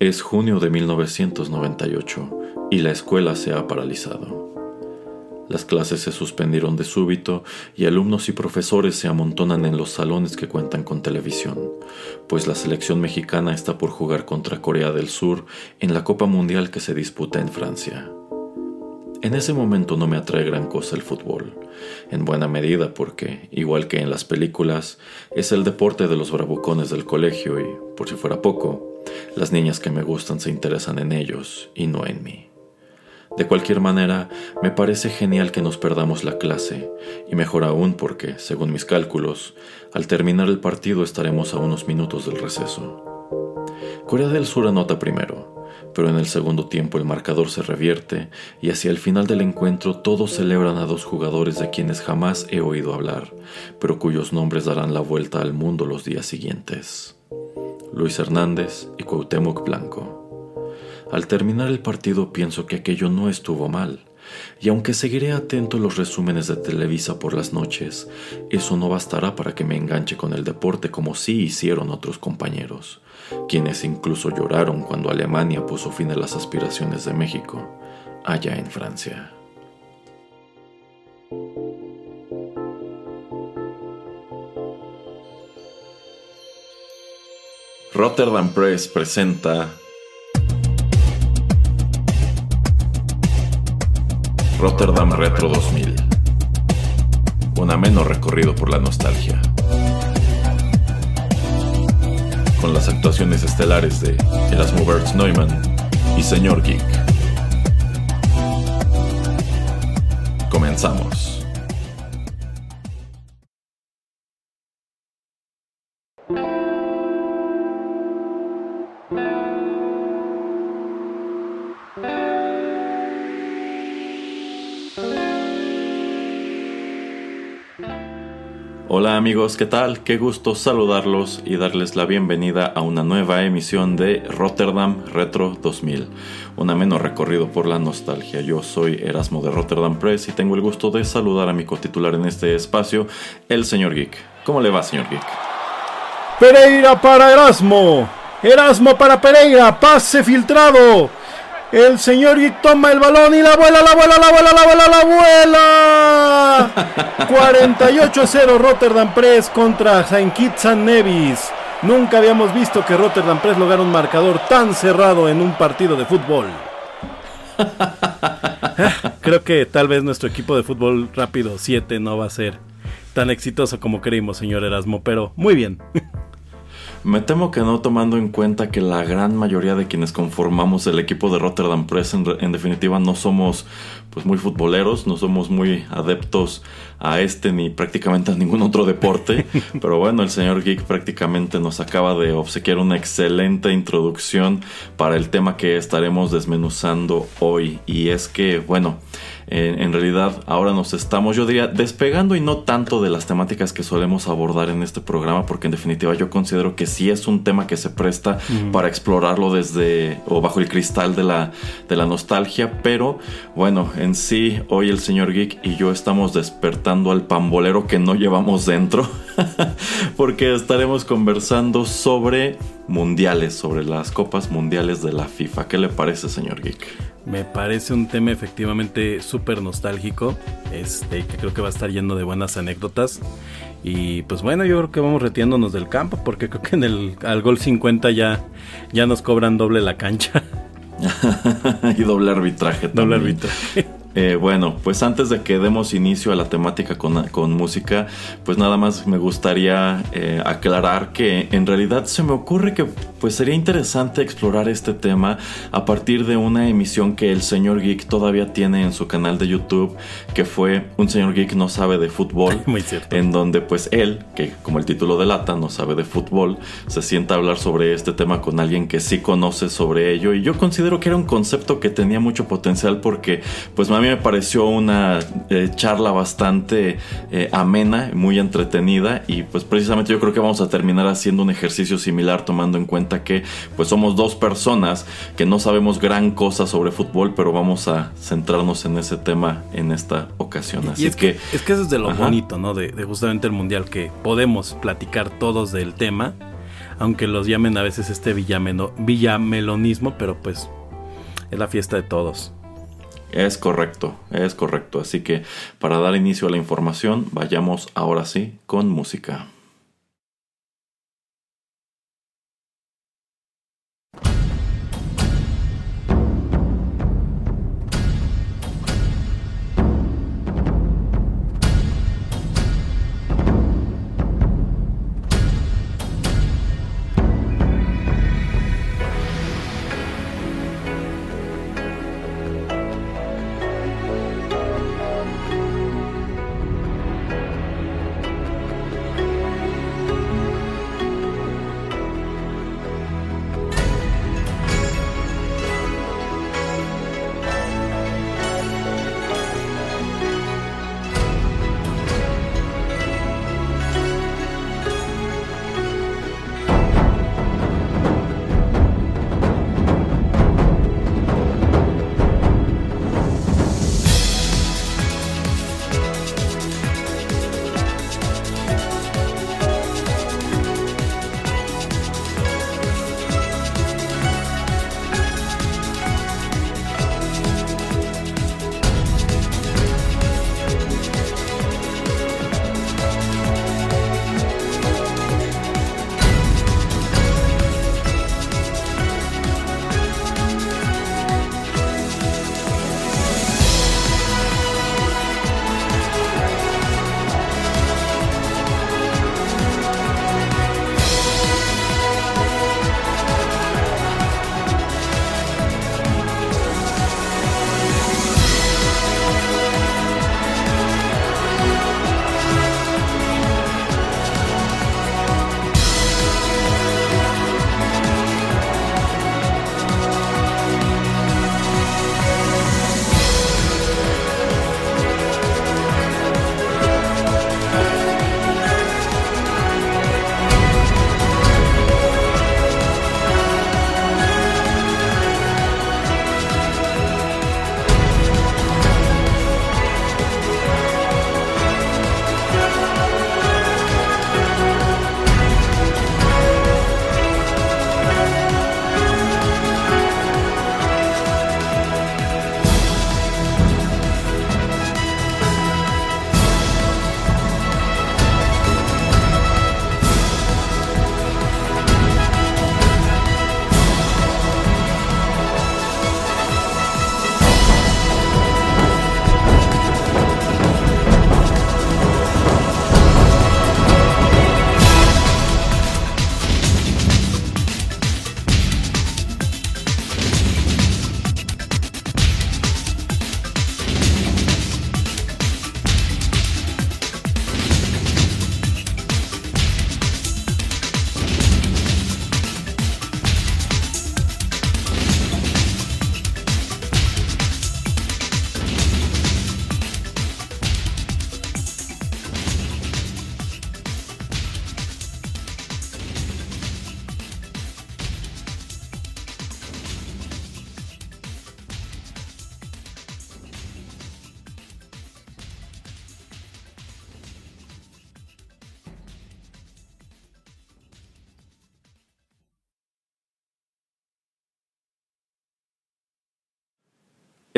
Es junio de 1998 y la escuela se ha paralizado. Las clases se suspendieron de súbito y alumnos y profesores se amontonan en los salones que cuentan con televisión, pues la selección mexicana está por jugar contra Corea del Sur en la Copa Mundial que se disputa en Francia. En ese momento no me atrae gran cosa el fútbol, en buena medida porque, igual que en las películas, es el deporte de los bravucones del colegio y, por si fuera poco, las niñas que me gustan se interesan en ellos y no en mí. De cualquier manera, me parece genial que nos perdamos la clase, y mejor aún porque, según mis cálculos, al terminar el partido estaremos a unos minutos del receso. Corea del Sur anota primero, pero en el segundo tiempo el marcador se revierte y hacia el final del encuentro todos celebran a dos jugadores de quienes jamás he oído hablar, pero cuyos nombres darán la vuelta al mundo los días siguientes. Luis Hernández y Cuauhtémoc Blanco. Al terminar el partido pienso que aquello no estuvo mal, y aunque seguiré atento a los resúmenes de Televisa por las noches, eso no bastará para que me enganche con el deporte como sí hicieron otros compañeros, quienes incluso lloraron cuando Alemania puso fin a las aspiraciones de México, allá en Francia. Rotterdam Press presenta Rotterdam Retro 2000. Un ameno recorrido por la nostalgia. Con las actuaciones estelares de Erasmo Bertz Neumann y Señor Geek. Comenzamos. Hola amigos, ¿qué tal? Qué gusto saludarlos y darles la bienvenida a una nueva emisión de Rotterdam Retro 2000, un ameno recorrido por la nostalgia. Yo soy Erasmo de Rotterdam Press y tengo el gusto de saludar a mi cotitular en este espacio, el señor Geek. ¿Cómo le va, señor Geek? Pereira para Erasmo, Erasmo para Pereira, pase filtrado. El señor Geek toma el balón y la vuela, la vuela, la vuela, la vuela, la vuela. 48 0 Rotterdam Press contra Saint Kitts Nevis. Nunca habíamos visto que Rotterdam Press lograra un marcador tan cerrado en un partido de fútbol. Creo que tal vez nuestro equipo de fútbol rápido 7 no va a ser tan exitoso como creímos, señor Erasmo, pero muy bien. Me temo que no tomando en cuenta que la gran mayoría de quienes conformamos el equipo de Rotterdam Press en, en, definitiva no somos pues muy futboleros, no somos muy adeptos a este ni prácticamente a ningún otro deporte, pero bueno, el señor Geek prácticamente nos acaba de obsequiar una excelente introducción para el tema que estaremos desmenuzando hoy. Y es que bueno, en realidad ahora nos estamos, yo diría, despegando y no tanto de las temáticas que solemos abordar en este programa, porque en definitiva yo considero que sí es un tema que se presta para explorarlo desde o bajo el cristal de la, de la nostalgia, pero bueno, en sí hoy el señor Geek y yo estamos despertando al pambolero que no llevamos dentro, porque estaremos conversando sobre mundiales, sobre las copas mundiales de la FIFA. ¿Qué le parece, señor Geek? Me parece un tema efectivamente súper nostálgico, este, que creo que va a estar lleno de buenas anécdotas. Y pues bueno, yo creo que vamos retiándonos del campo, porque creo que en el al gol 50 ya, ya nos cobran doble la cancha. y doble arbitraje Doble arbitraje. Eh, bueno, pues antes de que demos inicio a la temática con, música, pues nada más me gustaría eh, aclarar que en realidad se me ocurre que pues sería interesante explorar este tema a partir de una emisión que el señor Geek todavía tiene en su canal de YouTube, que fue Un señor Geek no sabe de fútbol, Muy cierto. en donde pues él, que como el título delata, no sabe de fútbol, se sienta a hablar sobre este tema con alguien que sí conoce sobre ello y yo considero que era un concepto que tenía mucho potencial porque pues a mí me pareció una eh, charla bastante eh, amena, muy entretenida y pues precisamente yo creo que vamos a terminar haciendo un ejercicio similar tomando en cuenta que pues somos dos personas que no sabemos gran cosa sobre fútbol, pero vamos a centrarnos en ese tema en esta ocasión. Así y es que, es que eso es de lo bonito, ¿no? De, de justamente el mundial, que podemos platicar todos del tema aunque los llamen a veces este villameno, villamelonismo, pero pues es la fiesta de todos. Es correcto, es correcto. Así que para dar inicio a la información, vayamos ahora sí con música.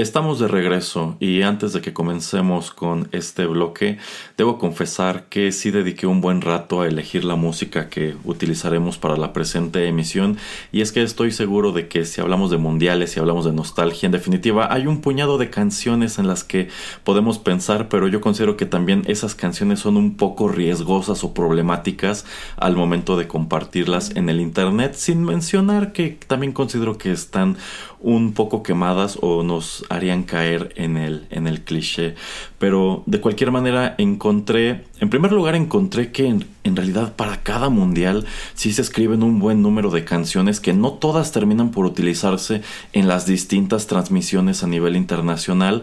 Estamos de regreso y antes de que comencemos con este bloque, debo confesar que sí dediqué un buen rato a elegir la música que utilizaremos para la presente emisión. Y es que estoy seguro de que si hablamos de mundiales, si hablamos de nostalgia, en definitiva hay un puñado de canciones en las que podemos pensar, pero yo considero que también esas canciones son un poco riesgosas o problemáticas al momento de compartirlas en el internet, sin mencionar que también considero que están un poco quemadas o nos harían caer en el, en el cliché. Pero de cualquier manera encontré, en primer lugar encontré que en, en, realidad para cada mundial sí se escriben un buen número de canciones que no todas terminan por utilizarse en las distintas transmisiones a nivel internacional,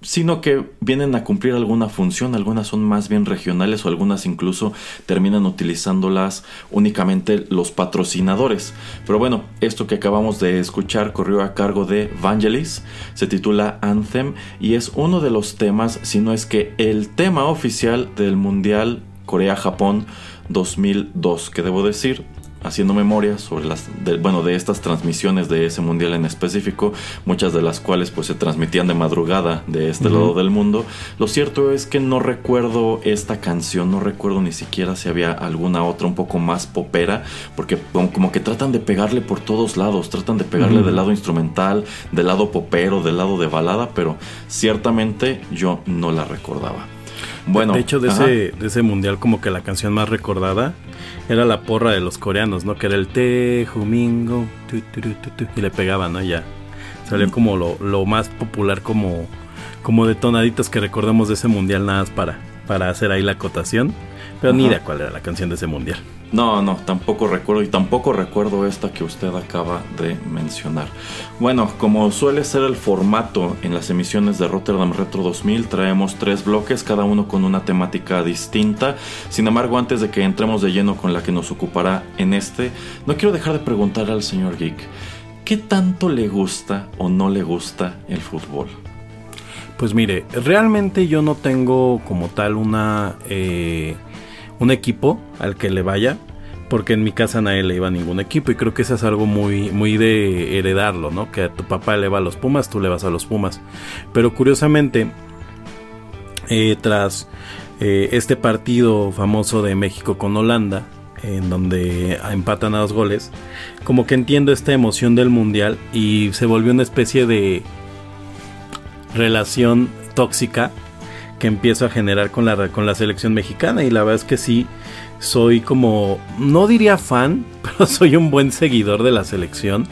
sino que vienen a cumplir alguna función, algunas son más bien regionales o algunas incluso terminan utilizándolas únicamente los patrocinadores. Pero bueno, esto que acabamos de escuchar corrió a cargo de Vangelis, se titula Anthem y es uno de los temas, si no es que el tema oficial del Mundial Corea-Japón 2002, que debo decir haciendo memoria sobre las, bueno, de estas transmisiones de ese mundial en específico, muchas de las cuales pues se transmitían de madrugada de este lado del mundo. Lo cierto es que no recuerdo esta canción, no recuerdo ni siquiera si había alguna otra un poco más popera, porque como que tratan de pegarle por todos lados, tratan de pegarle del lado instrumental, del lado popero, del lado de balada, pero ciertamente yo no la recordaba. Bueno, de hecho de ese, de ese mundial como que la canción más recordada era la porra de los coreanos, ¿no? Que era el Te Jumingo y le pegaban, ¿no? Ya salió mm. como lo, lo, más popular como como detonaditos que recordamos de ese mundial nada más para para hacer ahí la acotación, pero ni idea cuál era la canción de ese mundial. No, no, tampoco recuerdo y tampoco recuerdo esta que usted acaba de mencionar. Bueno, como suele ser el formato en las emisiones de Rotterdam Retro 2000, traemos tres bloques, cada uno con una temática distinta. Sin embargo, antes de que entremos de lleno con la que nos ocupará en este, no quiero dejar de preguntar al señor Geek, ¿qué tanto le gusta o no le gusta el fútbol? Pues mire, realmente yo no tengo como tal una... Eh un equipo al que le vaya, porque en mi casa nadie le iba a ningún equipo y creo que eso es algo muy, muy de heredarlo, ¿no? Que a tu papá le va a los Pumas, tú le vas a los Pumas. Pero curiosamente, eh, tras eh, este partido famoso de México con Holanda, en donde empatan a dos goles, como que entiendo esta emoción del mundial y se volvió una especie de relación tóxica que empiezo a generar con la, con la selección mexicana y la verdad es que sí, soy como, no diría fan, pero soy un buen seguidor de la selección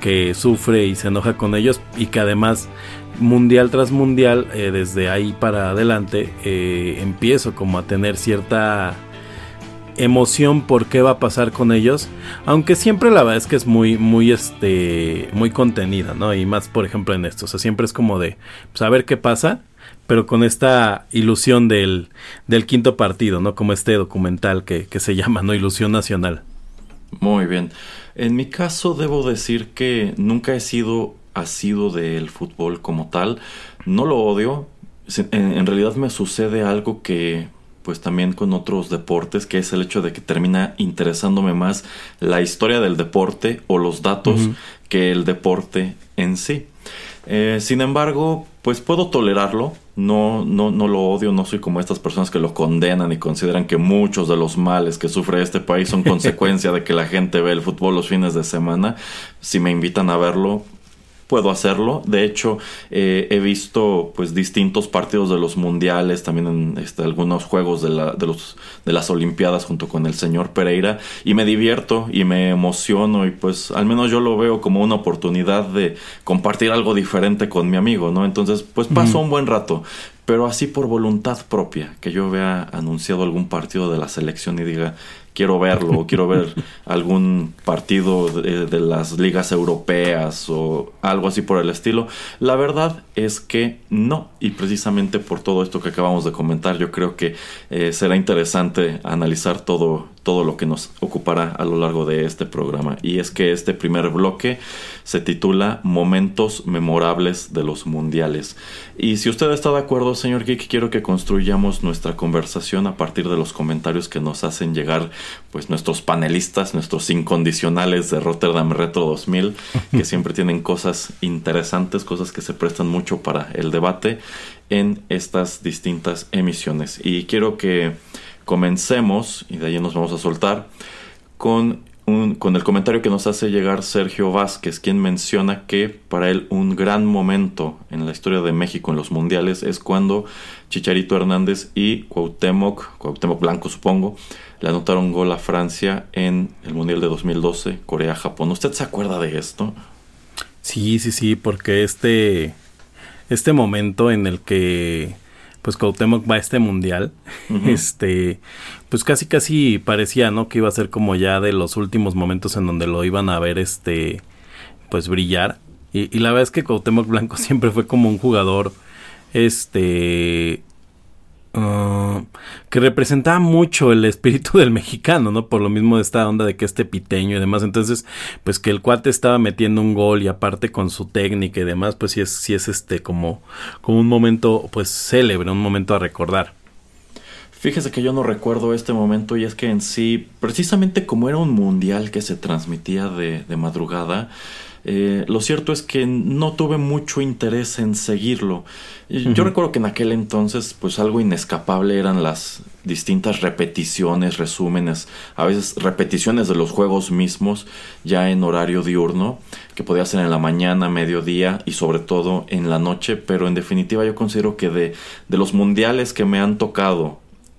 que sufre y se enoja con ellos y que además mundial tras mundial eh, desde ahí para adelante eh, empiezo como a tener cierta emoción por qué va a pasar con ellos aunque siempre la verdad es que es muy muy este muy contenida no y más por ejemplo en esto o sea siempre es como de saber pues, qué pasa pero con esta ilusión del, del quinto partido, ¿no? Como este documental que, que se llama, ¿no? Ilusión Nacional. Muy bien. En mi caso debo decir que nunca he sido asido del fútbol como tal. No lo odio. En, en, realidad me sucede algo que pues también con otros deportes, que es el hecho de que termina interesándome más la historia del deporte o los datos que el deporte en sí. Eh, sin embargo, pues puedo tolerarlo, no, no, no lo odio, no soy como estas personas que lo condenan y consideran que muchos de los males que sufre este país son consecuencia de que la gente ve el fútbol los fines de semana. Si me invitan a verlo, puedo hacerlo. De hecho, eh, he visto pues distintos partidos de los mundiales, también en este, algunos juegos de, la, de, los, de las Olimpiadas junto con el señor Pereira y me divierto y me emociono y pues al menos yo lo veo como una oportunidad de compartir algo diferente con mi amigo, ¿no? Entonces pues paso un buen rato pero así por voluntad propia, que yo vea anunciado algún partido de la selección y diga, quiero verlo, o quiero ver algún partido de, las ligas europeas o algo así por el estilo. La verdad es que no, y precisamente por todo esto que acabamos de comentar, yo creo que eh, será interesante analizar todo, todo lo que nos ocupará a lo largo de este programa. Y es que este primer bloque se titula Momentos memorables de los mundiales. Y si usted está de acuerdo, señor Geek, quiero que construyamos nuestra conversación a partir de los comentarios que nos hacen llegar pues nuestros panelistas, nuestros incondicionales de Rotterdam Retro 2000, que siempre tienen cosas interesantes, cosas que se prestan mucho para el debate en estas distintas emisiones. Y quiero que comencemos, y de ahí nos vamos a soltar, con, un, con el comentario que nos hace llegar Sergio Vázquez, quien menciona que para él un gran momento en la historia de México en los mundiales es cuando Chicharito Hernández y Cuauhtémoc, Cuauhtémoc Blanco supongo, le anotaron gol a Francia en el Mundial de 2012, Corea-Japón. ¿Usted se acuerda de esto? Sí, sí, sí, porque este, este momento en el que pues Cuauhtémoc va a este mundial, este, pues casi casi parecía, ¿no? Que iba a ser como ya de los últimos momentos en donde lo iban a ver, este, pues brillar. Y, y la verdad es que Cuauhtémoc Blanco siempre fue como un jugador, este, Ah, que representaba mucho el espíritu del mexicano, ¿no? Por lo mismo de esta onda de que este piteño y demás. Entonces, pues que el cuate estaba metiendo un gol y aparte con su técnica y demás, pues sí es, sí es este como, como un momento, pues célebre, un momento a recordar. Fíjese que yo no recuerdo este momento y es que en sí, precisamente como era un mundial que se transmitía de, de madrugada, eh, lo cierto es que no tuve mucho interés en seguirlo. Yo recuerdo que en aquel entonces, pues algo inescapable eran las distintas repeticiones, resúmenes, a veces repeticiones de los juegos mismos ya en horario diurno, que podía ser en la mañana, mediodía y sobre todo en la noche, pero en definitiva yo considero que de, de los mundiales que me han tocado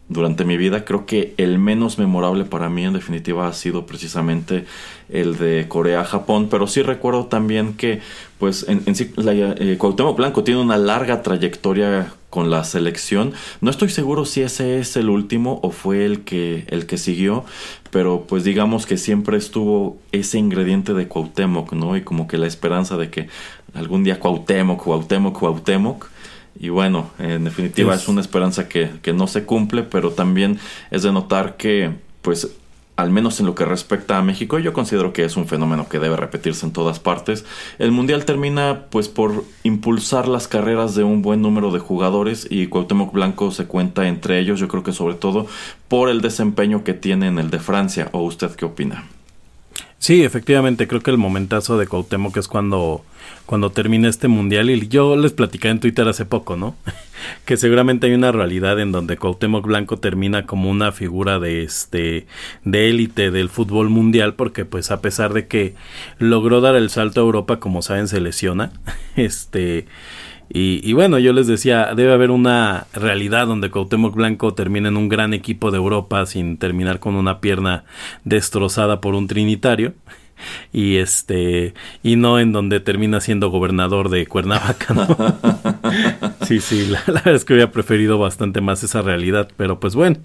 durante mi vida. Creo que el menos memorable para mí en definitiva ha sido precisamente el de Corea-Japón, pero sí recuerdo también que pues en, sí la, eh, Cuauhtémoc Blanco tiene una larga trayectoria con la selección. No estoy seguro si ese es el último o fue el que el que siguió, pero pues digamos que siempre estuvo ese ingrediente de Cuauhtémoc, ¿no? Y como que la esperanza de que algún día Cuauhtémoc, Cuauhtémoc, Cuauhtémoc y bueno, en definitiva es, una esperanza que, que, no se cumple, pero también es de notar que, pues, al menos en lo que respecta a México, yo considero que es un fenómeno que debe repetirse en todas partes. El Mundial termina, pues, por impulsar las carreras de un buen número de jugadores y Cuauhtémoc Blanco se cuenta entre ellos, yo creo que sobre todo por el desempeño que tiene en el de Francia. ¿O usted qué opina? Sí, efectivamente, creo que el momentazo de Cuauhtémoc es cuando, cuando termina este mundial y yo les platicé en Twitter hace poco, ¿no? que seguramente hay una realidad en donde Cuauhtémoc Blanco termina como una figura de este de élite del fútbol mundial porque pues a pesar de que logró dar el salto a Europa, como saben, se lesiona, este y, bueno, yo les decía, debe haber una realidad donde Cuauhtémoc Blanco termine en un gran equipo de Europa sin terminar con una pierna destrozada por un trinitario y este y no en donde termina siendo gobernador de Cuernavaca ¿no? sí sí la, verdad es que hubiera preferido bastante más esa realidad pero pues bueno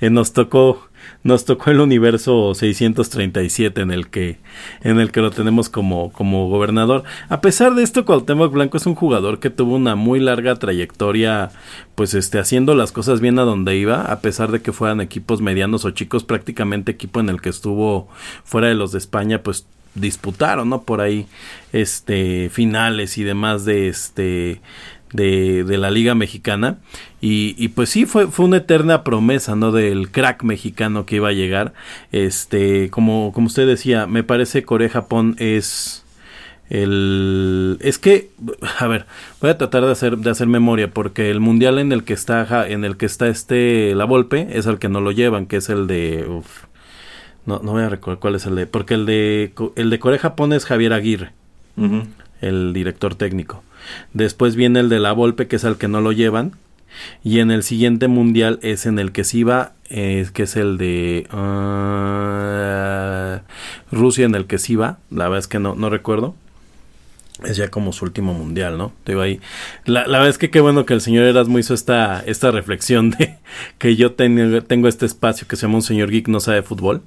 eh, nos tocó nos tocó el universo 637 en el que en el que lo tenemos como como gobernador. A pesar de esto Cuauhtémoc Blanco es un jugador que tuvo una muy larga trayectoria pues este haciendo las cosas bien a donde iba, a pesar de que fueran equipos medianos o chicos, prácticamente equipo en el que estuvo fuera de los de España, pues disputaron, ¿no? Por ahí este finales y demás de este de, de la Liga Mexicana. Y, y, pues sí, fue, fue una eterna promesa, ¿no? Del crack mexicano que iba a llegar. Este, como, como usted decía, me parece Corea-Japón es el es que a ver voy a tratar de hacer de hacer memoria porque el mundial en el que está en el que está este la Volpe es el que no lo llevan que es el de no no voy a recordar cuál es el de porque el de el de Corea Japón es Javier Aguirre el director técnico Después viene el de la Volpe, que es el que no lo llevan. Y en el siguiente mundial es en el que se iba, que es el de ah, Rusia, en el que se iba. La verdad es que no, no recuerdo. Es ya como su último mundial, ¿no? Te ahí. La, la, verdad es que qué bueno que el señor Erasmo hizo esta, esta reflexión de que yo tengo este espacio que se llama un señor geek no sabe fútbol.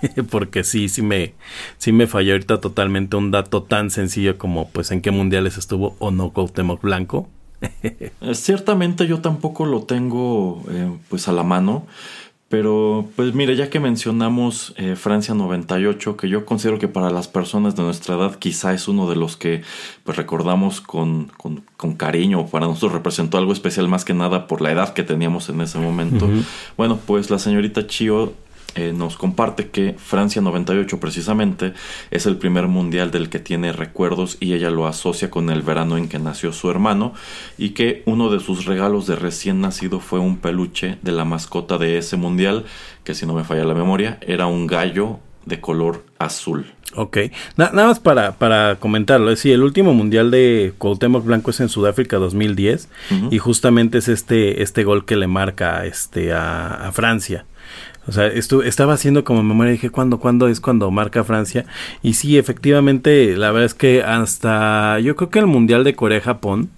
porque sí, sí me, sí me falló ahorita totalmente un dato tan sencillo como pues en qué mundiales estuvo o no Cuauhtémoc Blanco. Eh, ciertamente yo tampoco lo tengo eh, pues a la mano, pero pues mire, ya que mencionamos eh, Francia 98, que yo considero que para las personas de nuestra edad quizá es uno de los que pues recordamos con, con, con cariño, para nosotros representó algo especial más que nada por la edad que teníamos en ese momento. Bueno, pues la señorita Chio eh, nos comparte que Francia 98 precisamente es el primer mundial del que tiene recuerdos y ella lo asocia con el verano en que nació su hermano y que uno de sus regalos de recién nacido fue un peluche de la mascota de ese mundial que si no me falla la memoria era un gallo de color azul. Ok, nada más para, para comentarlo, es el último mundial de Cuauhtémoc Blanco es en Sudáfrica 2010 y justamente es este, este gol que le marca este, a Francia. O sea, estaba haciendo como memoria, dije, ¿cuándo, ¿cuándo es cuando marca Francia? Y sí, efectivamente, la verdad es que hasta, yo creo que el Mundial de Corea-Japón,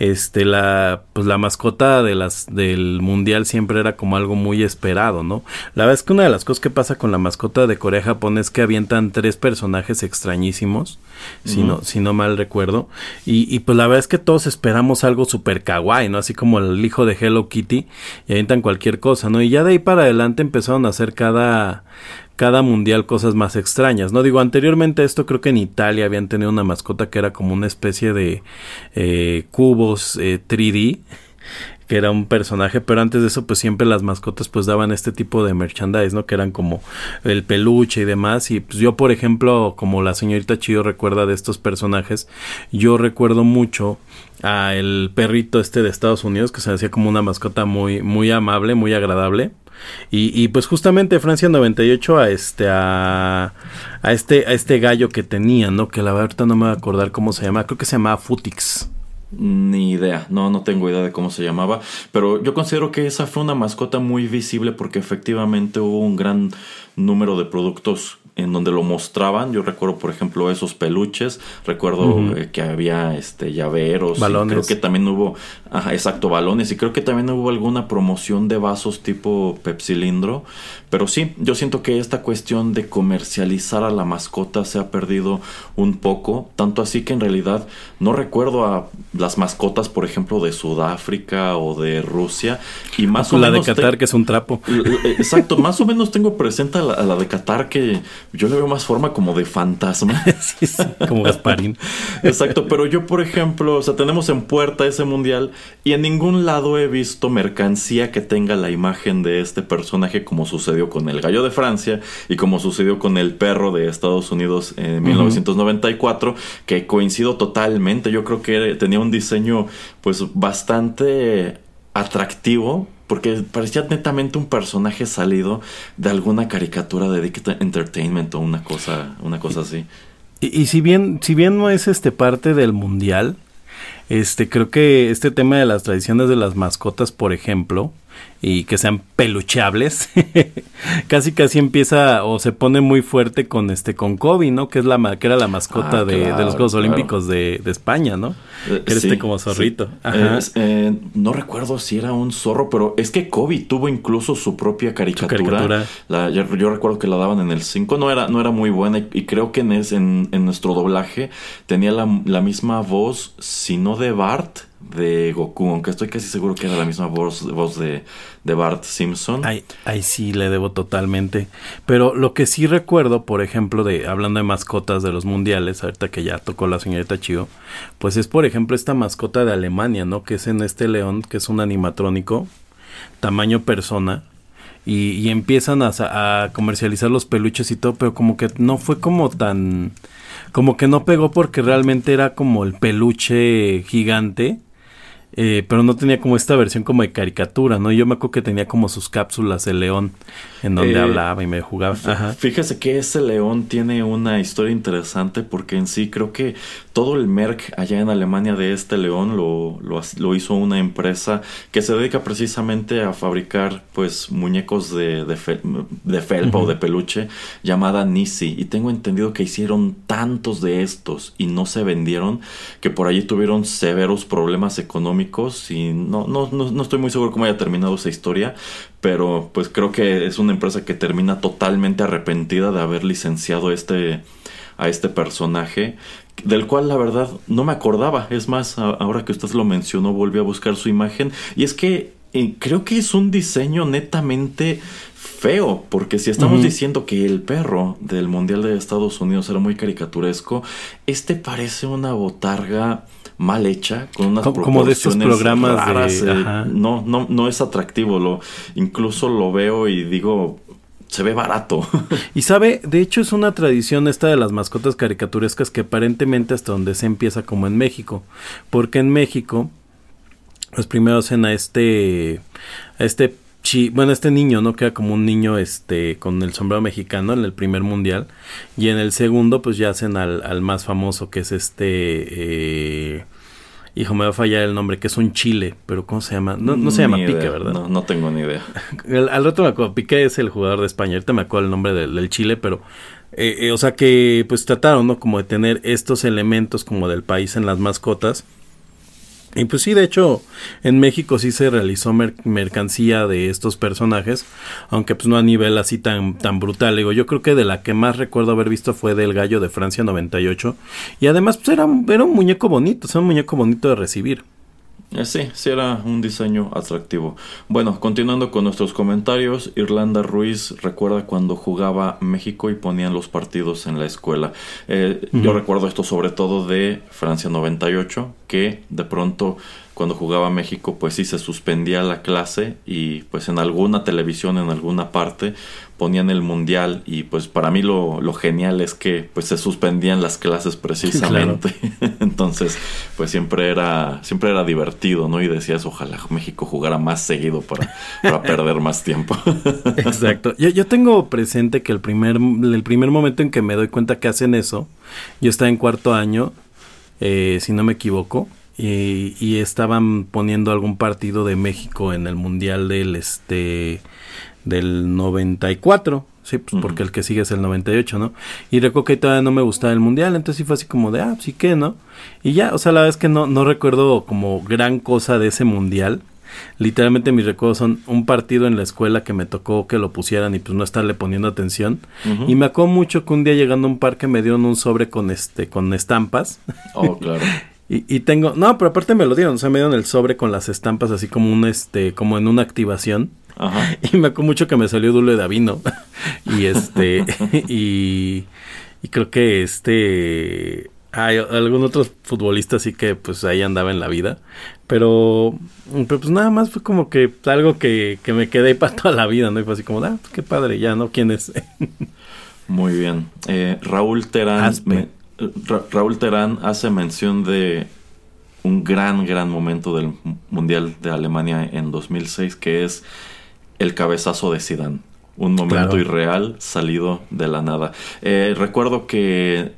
este la pues la mascota de las del mundial siempre era como algo muy esperado no la verdad es que una de las cosas que pasa con la mascota de Corea Japón es que avientan tres personajes extrañísimos si no si no mal recuerdo. Y, y pues la verdad es que todos esperamos algo super kawaii no así como el hijo de Hello Kitty y avientan cualquier cosa no y ya de ahí para adelante empezaron a hacer cada cada mundial cosas más extrañas. No digo, anteriormente esto creo que en Italia habían tenido una mascota que era como una especie de eh, cubos 3D. Eh, que era un personaje, pero antes de eso pues siempre las mascotas pues daban este tipo de merchandise, ¿no? Que eran como el peluche y demás y pues yo por ejemplo, como la señorita Chido recuerda de estos personajes, yo recuerdo mucho a el perrito este de Estados Unidos que se hacía como una mascota muy muy amable, muy agradable. Y, y, pues justamente Francia 98 a este a, este a este gallo que tenía, ¿no? Que la verdad no me voy a acordar cómo se llama, creo que se llamaba Futix. Ni idea, no, no tengo idea de cómo se llamaba, pero yo considero que esa fue una mascota muy visible porque efectivamente hubo un gran número de productos en donde lo mostraban. Yo recuerdo, por ejemplo, esos peluches. Recuerdo eh, que había este llaveros. Balones. creo que también hubo, ajá, exacto, balones. Y creo que también hubo alguna promoción de vasos tipo Pepsilindro. Pero sí, yo siento que esta cuestión de comercializar a la mascota se ha perdido un poco. Tanto así que en realidad no recuerdo a las mascotas, por ejemplo, de Sudáfrica o de Rusia. Y más o, la menos. de Qatar, que es un trapo. Exacto, más o menos tengo presente a la, a la de Qatar que yo le veo más forma como de fantasma. sí, sí, como Gasparín. Exacto, pero yo, por ejemplo, o sea, tenemos en puerta ese mundial y en ningún lado he visto mercancía que tenga la imagen de este personaje como sucedió con el gallo de Francia y como sucedió con el perro de Estados Unidos en 1994, que coincido totalmente. Yo creo que tenía un diseño pues bastante atractivo porque parecía netamente un personaje salido de alguna caricatura de Dick Entertainment o una cosa, una cosa así. Y, y, si bien, si bien no es este parte del mundial, este creo que este tema de las tradiciones de las mascotas, por ejemplo, y que sean peluchables casi casi empieza o se pone muy fuerte con este con Kobe no que es la que era la mascota Ah, de, claro, de los Juegos claro. Olímpicos de, de España no Eh, que era sí, este como zorrito sí. Ajá. Eh, no recuerdo si era un zorro, pero es que Kobe tuvo incluso su propia caricatura. caricatura. La- yo, yo recuerdo que la daban en el 5, no era, no era muy buena y, y creo que en, es- en, en nuestro doblaje tenía la, la misma voz, si no de Bart, de Goku, aunque estoy casi seguro que era la misma voz, de, Bart Simpson. Ahí, ahí sí le debo totalmente. Pero lo que sí recuerdo, por ejemplo, de hablando de mascotas de los mundiales, ahorita que ya tocó la señorita Chio, pues es por ejemplo esta mascota de Alemania, ¿no? Que es en este león, que es un animatrónico, tamaño persona. Y, empiezan a, a comercializar los peluches y todo, pero como que no fue como tan... Como que no pegó porque realmente era como el peluche gigante. Eh, pero no tenía como esta versión como de caricatura, ¿no? Yo me acuerdo que tenía como sus cápsulas el león en donde Eh, hablaba y me jugaba. Ajá. Fíjese que ese león tiene una historia interesante porque en sí creo que todo el Merck allá en Alemania de este león lo, lo, hizo una empresa que se dedica precisamente a fabricar pues muñecos de, de, fel- de felpa o de peluche llamada Nisi y tengo entendido que hicieron tantos de estos y no se vendieron que por allí tuvieron severos problemas económicos y no, no, no, no estoy muy seguro cómo haya terminado esa historia pero pues creo que es una empresa que termina totalmente arrepentida de haber licenciado este a este personaje del cual la verdad no me acordaba. Es más a- ahora que usted lo mencionó volví a buscar su imagen. Y es que eh, creo que es un diseño netamente feo porque si estamos diciendo que el perro del mundial de Estados Unidos era muy caricaturesco este parece una botarga mal hecha con unas Como- de programas de- raras, eh, no, no, no es atractivo. Lo, incluso lo veo y digo, se ve barato. Y sabe, de hecho es una tradición esta de las mascotas caricaturescas que aparentemente hasta donde se empieza como en México. Porque en México, pues primero hacen a este, a este chi, bueno, este niño, ¿no? Que era como un niño, este, con el sombrero mexicano en el primer mundial. Y en el segundo, pues ya hacen al, al más famoso, que es este, eh, hijo, me va a fallar el nombre, que es un chile, pero ¿cómo se llama? No, no se llama Ni Pique, idea. ¿verdad? No, no tengo ni idea. El- al rato me acuerdo, Piqué es el jugador de España, ahorita me acuerdo el nombre del, del Chile, pero, eh, eh, o sea que pues trataron, ¿no? Como de tener estos elementos como del país en las mascotas. Y pues sí, de hecho, en México sí se realizó mer- mercancía de estos personajes, aunque pues no a nivel así tan, tan brutal. Digo, yo creo que de la que más recuerdo haber visto fue del gallo de Francia 98. Y además pues era, era un muñeco bonito, o un muñeco bonito de recibir. Eh, sí, sí era un diseño atractivo. Bueno, continuando con nuestros comentarios, Irlanda Ruiz recuerda cuando jugaba México y ponían los partidos en la escuela. Eh, Yo recuerdo esto sobre todo de Francia 98, que de pronto cuando jugaba México, pues sí se suspendía la clase y pues en alguna televisión, en alguna parte, ponían el mundial y pues para mí lo, lo genial es que pues se suspendían las clases precisamente. Entonces, pues siempre era, siempre era divertido, ¿no? Y decías, ojalá México jugara más seguido para, para perder más tiempo. Exacto. Yo, yo tengo presente que el primer, el primer momento en que me doy cuenta que hacen eso, yo estaba en cuarto año, eh, si no me equivoco, y, estaban poniendo algún partido de México en el Mundial del este del 94. Sí, pues porque el que sigue es el 98, ¿no? Y recuerdo que todavía no me gustaba el mundial, entonces sí fue así como de, ah, sí que, ¿no? Y ya, o sea, la verdad es que no, no recuerdo como gran cosa de ese mundial. Literalmente mis recuerdos son un partido en la escuela que me tocó que lo pusieran y pues no estarle poniendo atención. Y me acuerdo mucho que un día llegando a un parque me dieron un sobre con este, con estampas. Oh, claro. Y, tengo, no, pero aparte me lo dieron, o sea, me dieron el sobre con las estampas así como un, este, como en una activación. Ajá. Y me acuerdo mucho que me salió Dule de Avino. y este, y, y creo que este, hay algún otro futbolista así que pues ahí andaba en la vida. Pero, pero pues nada más fue como que algo que, que me quedé para toda la vida, ¿no? Y fue así como, ah, pues qué padre, ya, ¿no? ¿Quién es? Muy bien. Eh, Raúl Terán Raúl Terán hace mención de un gran, gran momento del Mundial de Alemania en 2006, que es el cabezazo de Zidane. Un momento irreal salido de la nada. Eh, recuerdo que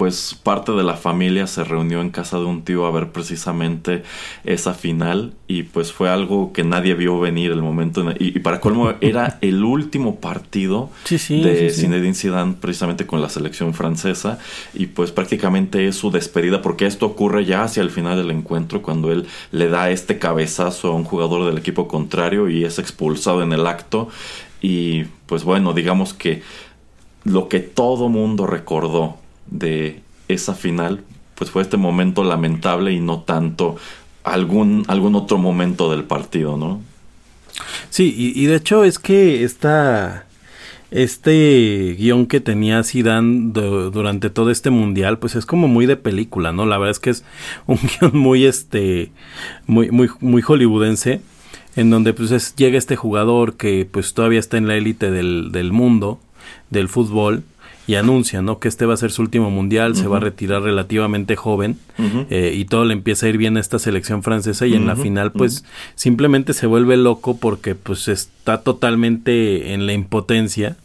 pues parte de la familia se reunió en casa de un tío a ver precisamente esa final y pues fue algo que nadie vio venir el momento y, para colmo era el último partido de Zinedine Zidane precisamente con la selección francesa y pues prácticamente es su despedida porque esto ocurre ya hacia el final del encuentro cuando él le da este cabezazo a un jugador del equipo contrario y es expulsado en el acto y pues bueno digamos que lo que todo mundo recordó de esa final, pues fue este momento lamentable y no tanto algún, algún otro momento del partido, ¿no? Sí, y, de hecho es que esta, este guion que tenía Zidane durante todo este mundial, pues es como muy de película, ¿no? La verdad es que es un guion muy, este, muy, muy, muy hollywoodense, en donde pues llega este jugador que pues todavía está en la élite del, del mundo, del fútbol, y anuncia, ¿no? Que este va a ser su último mundial, se va a retirar relativamente joven eh, y todo le empieza a ir bien a esta selección francesa y en la final pues simplemente se vuelve loco porque pues está totalmente en la impotencia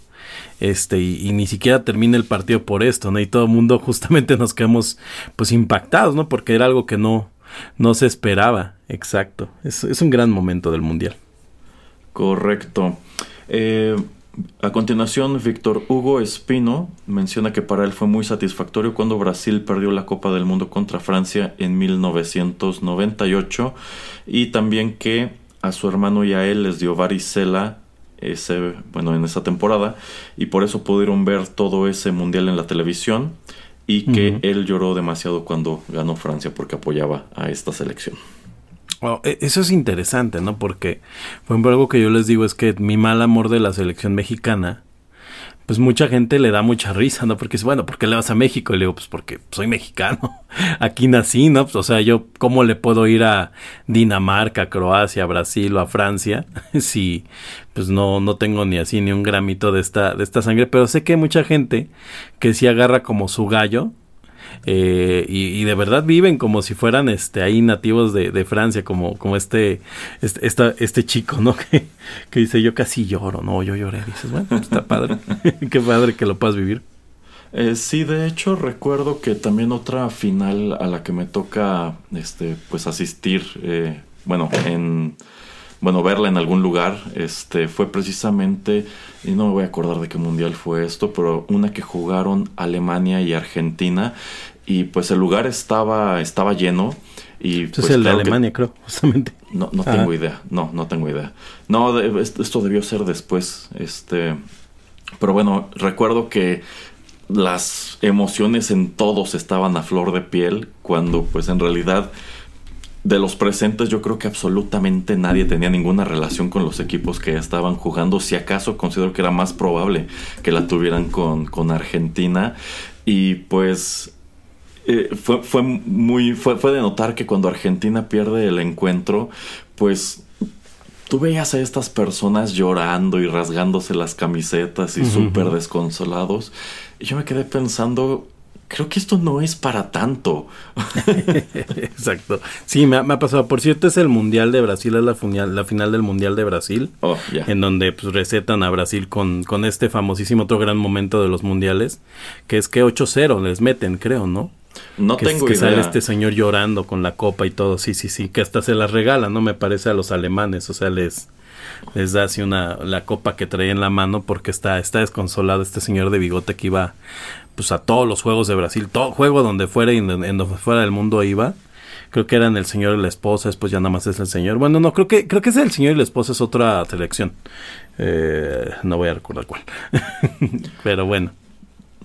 este y, ni siquiera termina el partido por esto, ¿no? Y todo el mundo justamente nos quedamos pues impactados, ¿no? Porque era algo que no no se esperaba, exacto. Es, es un gran momento del mundial. Correcto. Eh, a continuación, Víctor Hugo Espino menciona que para él fue muy satisfactorio cuando Brasil perdió la Copa del Mundo contra Francia en 1998 y también que a su hermano y a él les dio varicela ese, bueno, en esa temporada y por eso pudieron ver todo ese mundial en la televisión y que él lloró demasiado cuando ganó Francia porque apoyaba a esta selección. E, eso es interesante, ¿no? Porque, por ejemplo, algo que yo les digo es que mi mal amor de la selección mexicana, pues mucha gente le da mucha risa, ¿no? Porque es bueno, ¿por qué le vas a México? Y le digo, pues porque soy mexicano, aquí nací, ¿no? Pues, o sea, yo, ¿cómo le puedo ir a Dinamarca, Croacia, Brasil o a Francia si, pues no, no tengo ni así ni un gramito de esta, de esta sangre? Pero sé que hay mucha gente que sí agarra como su gallo eh, y, de verdad viven como si fueran este ahí nativos de, Francia, como, como este, este, este chico, ¿no? Que, dice yo casi lloro, no, yo lloré. dices, bueno, pues está padre, qué padre que lo puedas vivir. Eh, sí, de hecho recuerdo que también otra final a la que me toca, este, pues asistir, eh, bueno, en bueno, verla en algún lugar, este, fue precisamente, y no me voy a acordar de qué mundial fue esto, pero una que jugaron Alemania y Argentina, y pues el lugar estaba, estaba lleno. Y pues, es el de Alemania, creo, justamente. No, no tengo idea, no, no tengo idea. No, esto debió ser después, este, pero bueno, recuerdo que las emociones en todos estaban a flor de piel, cuando pues en realidad de los presentes yo creo que absolutamente nadie tenía ninguna relación con los equipos que estaban jugando. Si acaso considero que era más probable que la tuvieran con, con Argentina. Y pues eh, fue, fue muy, fue, fue de notar que cuando Argentina pierde el encuentro, pues tú veías a estas personas llorando y rasgándose las camisetas y súper desconsolados. Y yo me quedé pensando, creo que esto no es para tanto. Exacto. Sí, me ha, pasado. Por cierto, es el Mundial de Brasil, es la, final, la final del Mundial de Brasil. Oh, en donde pues, recetan a Brasil con, con este famosísimo otro gran momento de los mundiales, que es que 8-0 les meten, creo, ¿no? No que, tengo que idea. sale este señor llorando con la copa y todo, sí, sí, sí, que hasta se la regala, ¿no? Me parece a los alemanes, o sea, les, les da así una, la copa que traía en la mano porque está, está desconsolado este señor de bigote que iba pues a todos los juegos de Brasil, todo juego donde fuera y en, en donde fuera del mundo iba. Creo que eran el señor y la esposa, después ya nada más es el señor. Bueno, no, creo que, creo que es el señor y la esposa es otra selección. Eh, no voy a recordar cuál. Pero bueno.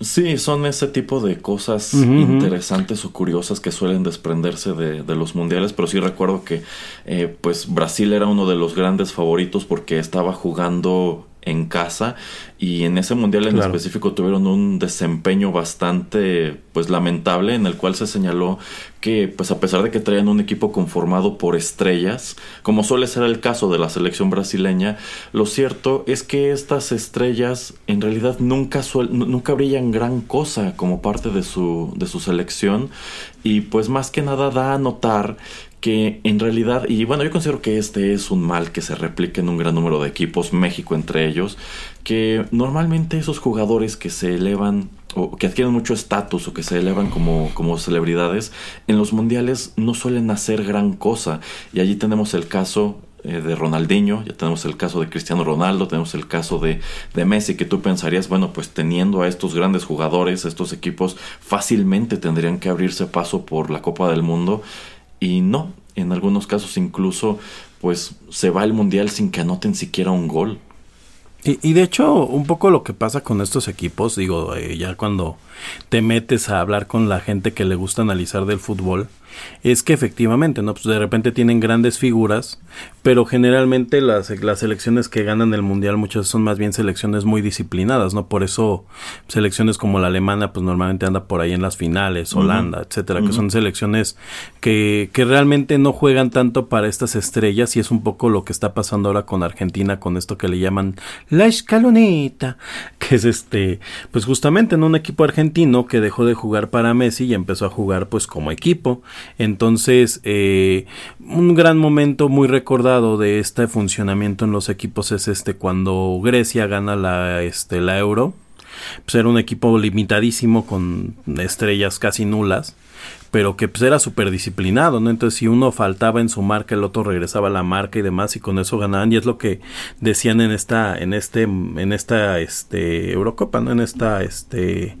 Sí, son ese tipo de cosas interesantes o curiosas que suelen desprenderse de, de los mundiales, pero sí recuerdo que eh, pues Brasil era uno de los grandes favoritos porque estaba jugando en casa y en ese mundial en Claro. específico tuvieron un desempeño bastante pues lamentable en el cual se señaló que pues a pesar de que traían un equipo conformado por estrellas como suele ser el caso de la selección brasileña lo cierto es que estas estrellas en realidad nunca nunca brillan gran cosa como parte de su de su selección y pues más que nada da a notar que en realidad, y bueno, yo considero que este es un mal que se replica en un gran número de equipos, México entre ellos, que normalmente esos jugadores que se elevan o que adquieren mucho estatus o que se elevan como, como celebridades, en los mundiales no suelen hacer gran cosa. Y allí tenemos el caso eh, de Ronaldinho, ya tenemos el caso de Cristiano Ronaldo, tenemos el caso de, de Messi, que tú pensarías, bueno, pues teniendo a estos grandes jugadores, estos equipos, fácilmente tendrían que abrirse paso por la Copa del Mundo. Y no, en algunos casos incluso, pues se va el mundial sin que anoten siquiera un gol. Y, y de hecho, un poco lo que pasa con estos equipos, digo, eh, ya cuando te metes a hablar con la gente que le gusta analizar del fútbol, es que efectivamente, ¿no? Pues de repente tienen grandes figuras, pero generalmente las, las selecciones que ganan el mundial muchas son más bien selecciones muy disciplinadas, ¿no? Por eso selecciones como la alemana, pues normalmente anda por ahí en las finales, Holanda, etcétera, que son selecciones que, que realmente no juegan tanto para estas estrellas y es un poco lo que está pasando ahora con Argentina, con esto que le llaman la escaloneta, que es este, pues justamente en un equipo argentino que dejó de jugar para Messi y empezó a jugar pues como equipo. Entonces, eh, un gran momento muy recordado de este funcionamiento en los equipos es este cuando Grecia gana la, este, la Euro. Pues era un equipo limitadísimo con estrellas casi nulas pero que pues era súper disciplinado, ¿no? Entonces si uno faltaba en su marca, el otro regresaba a la marca y demás y con eso ganaban y es lo que decían en esta, en este, en esta, este, Eurocopa, ¿no? En esta, este,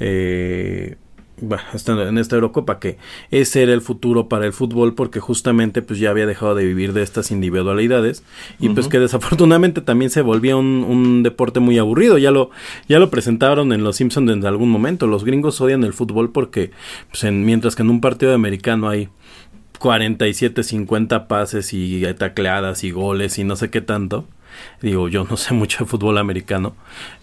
eh, bueno, esta- en esta Eurocopa que ese era el futuro para el fútbol porque justamente pues ya había dejado de vivir de estas individualidades y pues que desafortunadamente también se volvía un, un deporte muy aburrido ya lo ya lo presentaron en los Simpsons en algún momento los gringos odian el fútbol porque pues en, mientras que en un partido americano hay 47, 50 pases y tacleadas y goles y no sé qué tanto. Digo, yo no sé mucho de fútbol americano.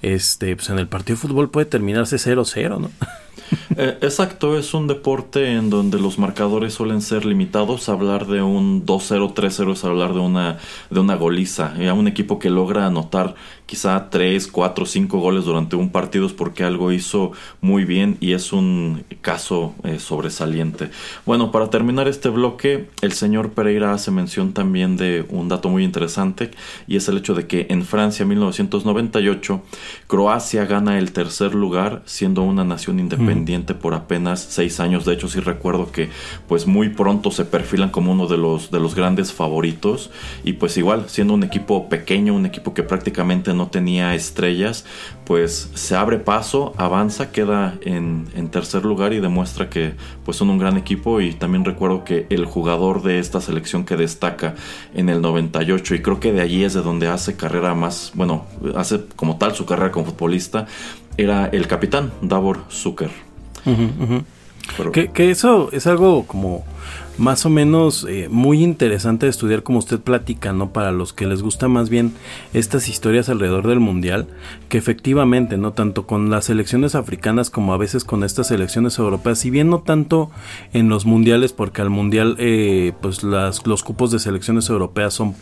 Este, pues en el partido de fútbol puede terminarse 0-0, ¿no? Eh, exacto, es un deporte en donde los marcadores suelen ser limitados. Hablar de un 2-0, 3-0 es hablar de una, de una goliza. Y a un equipo que logra anotar quizá 3, 4, 5 goles durante un partido es porque algo hizo muy bien y es un caso eh, sobresaliente. Bueno, para terminar este bloque, el señor Pereira hace mención también de un dato muy interesante y es el hecho de que en Francia 1998 Croacia gana el tercer lugar siendo una nación independiente por apenas seis años. De hecho, sí recuerdo que pues muy pronto se perfilan como uno de los, de los grandes favoritos. Y pues igual siendo un equipo pequeño, un equipo que prácticamente no tenía estrellas, pues se abre paso, avanza, queda en, en tercer lugar y demuestra que pues son un gran equipo. Y también recuerdo que el jugador de esta selección que destaca en el 98 y creo que de allí es de donde hace carrera más, bueno, hace como tal su carrera como futbolista, era el capitán Davor Zucker. Que, que, eso es algo como más o menos eh, muy interesante de estudiar como usted platica, ¿no? Para los que les gusta más bien estas historias alrededor del mundial, que efectivamente, ¿no? Tanto con las selecciones africanas como a veces con estas selecciones europeas, si bien no tanto en los mundiales, porque al mundial, eh, pues las, los cupos de selecciones europeas son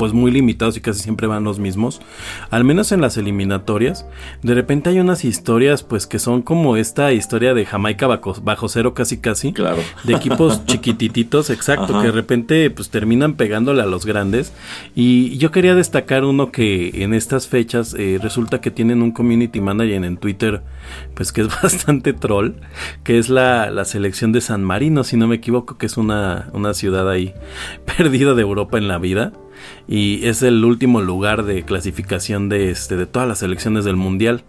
pues muy limitados y casi siempre van los mismos. Al menos en las eliminatorias, de repente hay unas historias pues que son como esta historia de Jamaica bajo, cero casi casi. Claro. De equipos chiquitititos, exacto, que de repente pues terminan pegándole a los grandes. Y yo quería destacar uno que en estas fechas eh, resulta que tienen un community manager en Twitter pues que es bastante troll, que es la, la selección de San Marino, si no me equivoco, que es una, una ciudad ahí perdida de Europa en la vida y es el último lugar de clasificación de este de todas las selecciones del mundial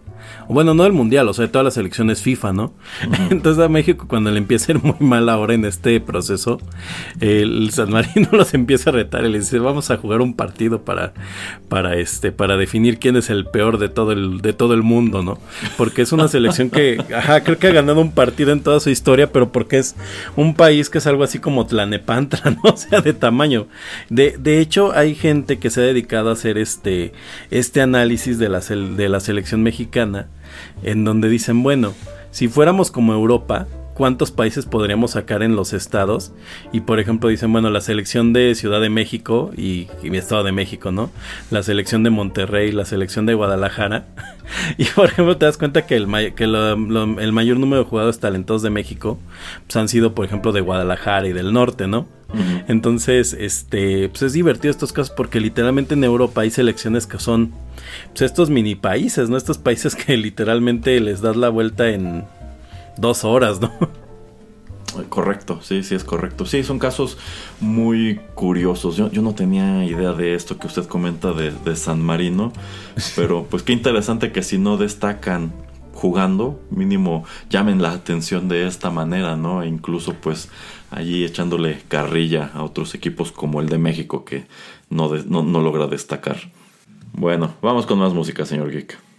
bueno, no del mundial, o sea, de todas las selecciones FIFA, ¿no? Entonces a México cuando le empieza a ir muy mal ahora en este proceso, el San Marino los empieza a retar y le dice, vamos a jugar un partido para, para este, para definir quién es el peor de todo el, de todo el mundo, ¿no? Porque es una selección que, ajá, creo que ha ganado un partido en toda su historia, pero porque es un país que es algo así como Tlanepantra, ¿no? O sea, de tamaño. De, de hecho, hay gente que se ha dedicado a hacer este, este análisis de la, de la selección mexicana en donde dicen, bueno, si fuéramos como Europa, cuántos países podríamos sacar en los estados. Y por ejemplo dicen, bueno, la selección de Ciudad de México y, mi Estado de México, ¿no? La selección de Monterrey, la selección de Guadalajara. y por ejemplo te das cuenta que, el, que el mayor número de jugadores talentosos de México pues, han sido, por ejemplo, de Guadalajara y del norte, ¿no? Entonces, este, pues es divertido estos casos porque literalmente en Europa hay selecciones que son pues estos mini países, ¿no? Estos países que literalmente les das la vuelta en dos horas, ¿no? Correcto, sí, sí es correcto. Sí, son casos muy curiosos. Yo, yo no tenía idea de esto que usted comenta de, de, San Marino, pero pues qué interesante que si no destacan jugando, mínimo llamen la atención de esta manera, ¿no? E incluso pues allí echándole carrilla a otros equipos como el de México que no, no, no logra destacar. Bueno, vamos con más música, señor Geek.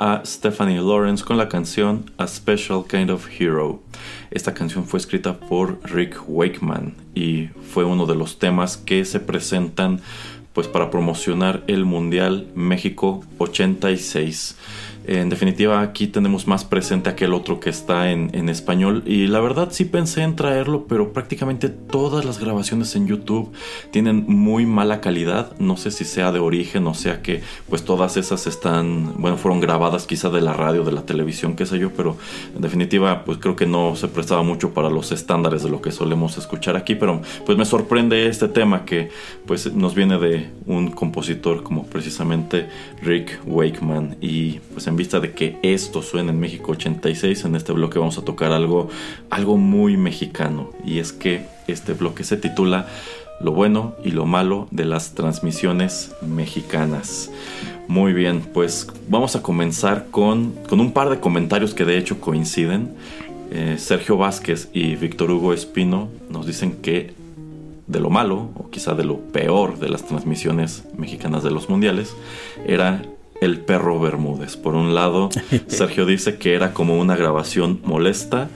A Stephanie Lawrence con la canción A Special Kind of Hero. Esta canción fue escrita por Rick Wakeman y fue uno de los temas que se presentan pues para promocionar el Mundial México 86. En definitiva, aquí tenemos más presente aquel otro que está en, español. Y la verdad sí pensé en traerlo, pero prácticamente todas las grabaciones en YouTube tienen muy mala calidad. No sé si sea de origen o sea que pues todas esas están, bueno, fueron grabadas quizá de la radio, de la televisión, qué sé yo, pero en definitiva pues creo que no se prestaba mucho para los estándares de lo que solemos escuchar aquí. Pero pues me sorprende este tema que pues nos viene de un compositor como precisamente Rick Wakeman. Y pues en vista de que esto suena en México 86, en este bloque vamos a tocar algo, algo muy mexicano. Y es que este bloque se titula Lo bueno y lo malo de las transmisiones mexicanas. Muy bien, pues vamos a comenzar con, con un par de comentarios que de hecho coinciden. Eh, Sergio Vázquez y Víctor Hugo Espino nos dicen que de lo malo, o quizá de lo peor de las transmisiones mexicanas de los mundiales, era el perro Bermúdez. Por un lado, Sergio dice que era como una grabación molesta.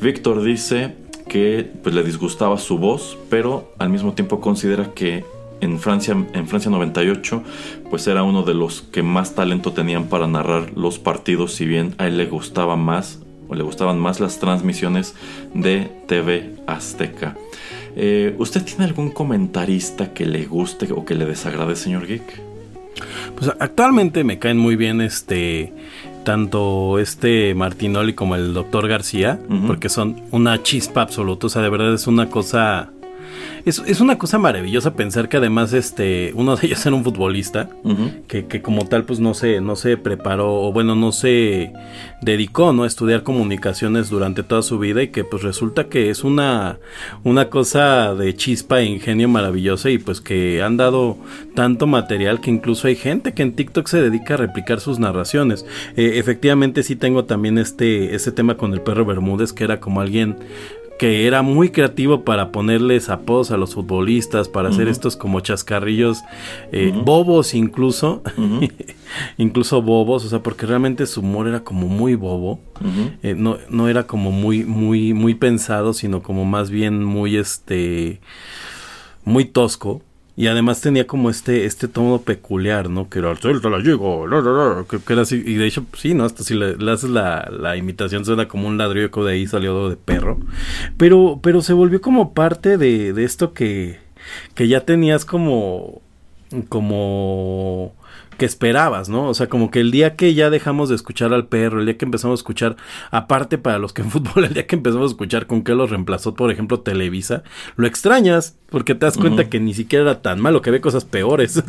Víctor dice que pues, le disgustaba su voz, pero al mismo tiempo considera que en Francia, en Francia 98, pues era uno de los que más talento tenían para narrar los partidos, si bien a él le gustaba más o le gustaban más las transmisiones de TV Azteca. Eh, ¿Usted tiene algún comentarista que le guste o que le desagrade, señor Geek? Pues actualmente me caen muy bien este tanto este Martinoli como el doctor García, porque son una chispa absoluta, o sea, de verdad es una cosa es, una cosa maravillosa pensar que además este uno de ellos era un futbolista que, como tal pues no se no se preparó o bueno no se dedicó no a estudiar comunicaciones durante toda su vida y que pues resulta que es una una cosa de chispa e ingenio maravillosa y pues que han dado tanto material que incluso hay gente que en TikTok se dedica a replicar sus narraciones. Eh, efectivamente sí tengo también este este tema con el perro Bermúdez que era como alguien que era muy creativo para ponerles apodos a los futbolistas, para hacer estos como chascarrillos eh, bobos incluso, incluso bobos, o sea, porque realmente su humor era como muy bobo, eh, no, no era como muy, muy, muy pensado, sino como más bien muy, este, muy tosco. Y además tenía como este, este tono peculiar, ¿no? Que era, la llego, que, que era así, y de hecho, sí, ¿no? Hasta si le, haces la, la, imitación suena como un ladrillo que de ahí salió de perro. Pero, pero se volvió como parte de, de esto que, que ya tenías como, como que esperabas, ¿no? O sea, como que el día que ya dejamos de escuchar al perro, el día que empezamos a escuchar, aparte para los que en fútbol, el día que empezamos a escuchar con qué lo reemplazó, por ejemplo, Televisa, lo extrañas, porque te das cuenta que ni siquiera era tan malo, que ve cosas peores.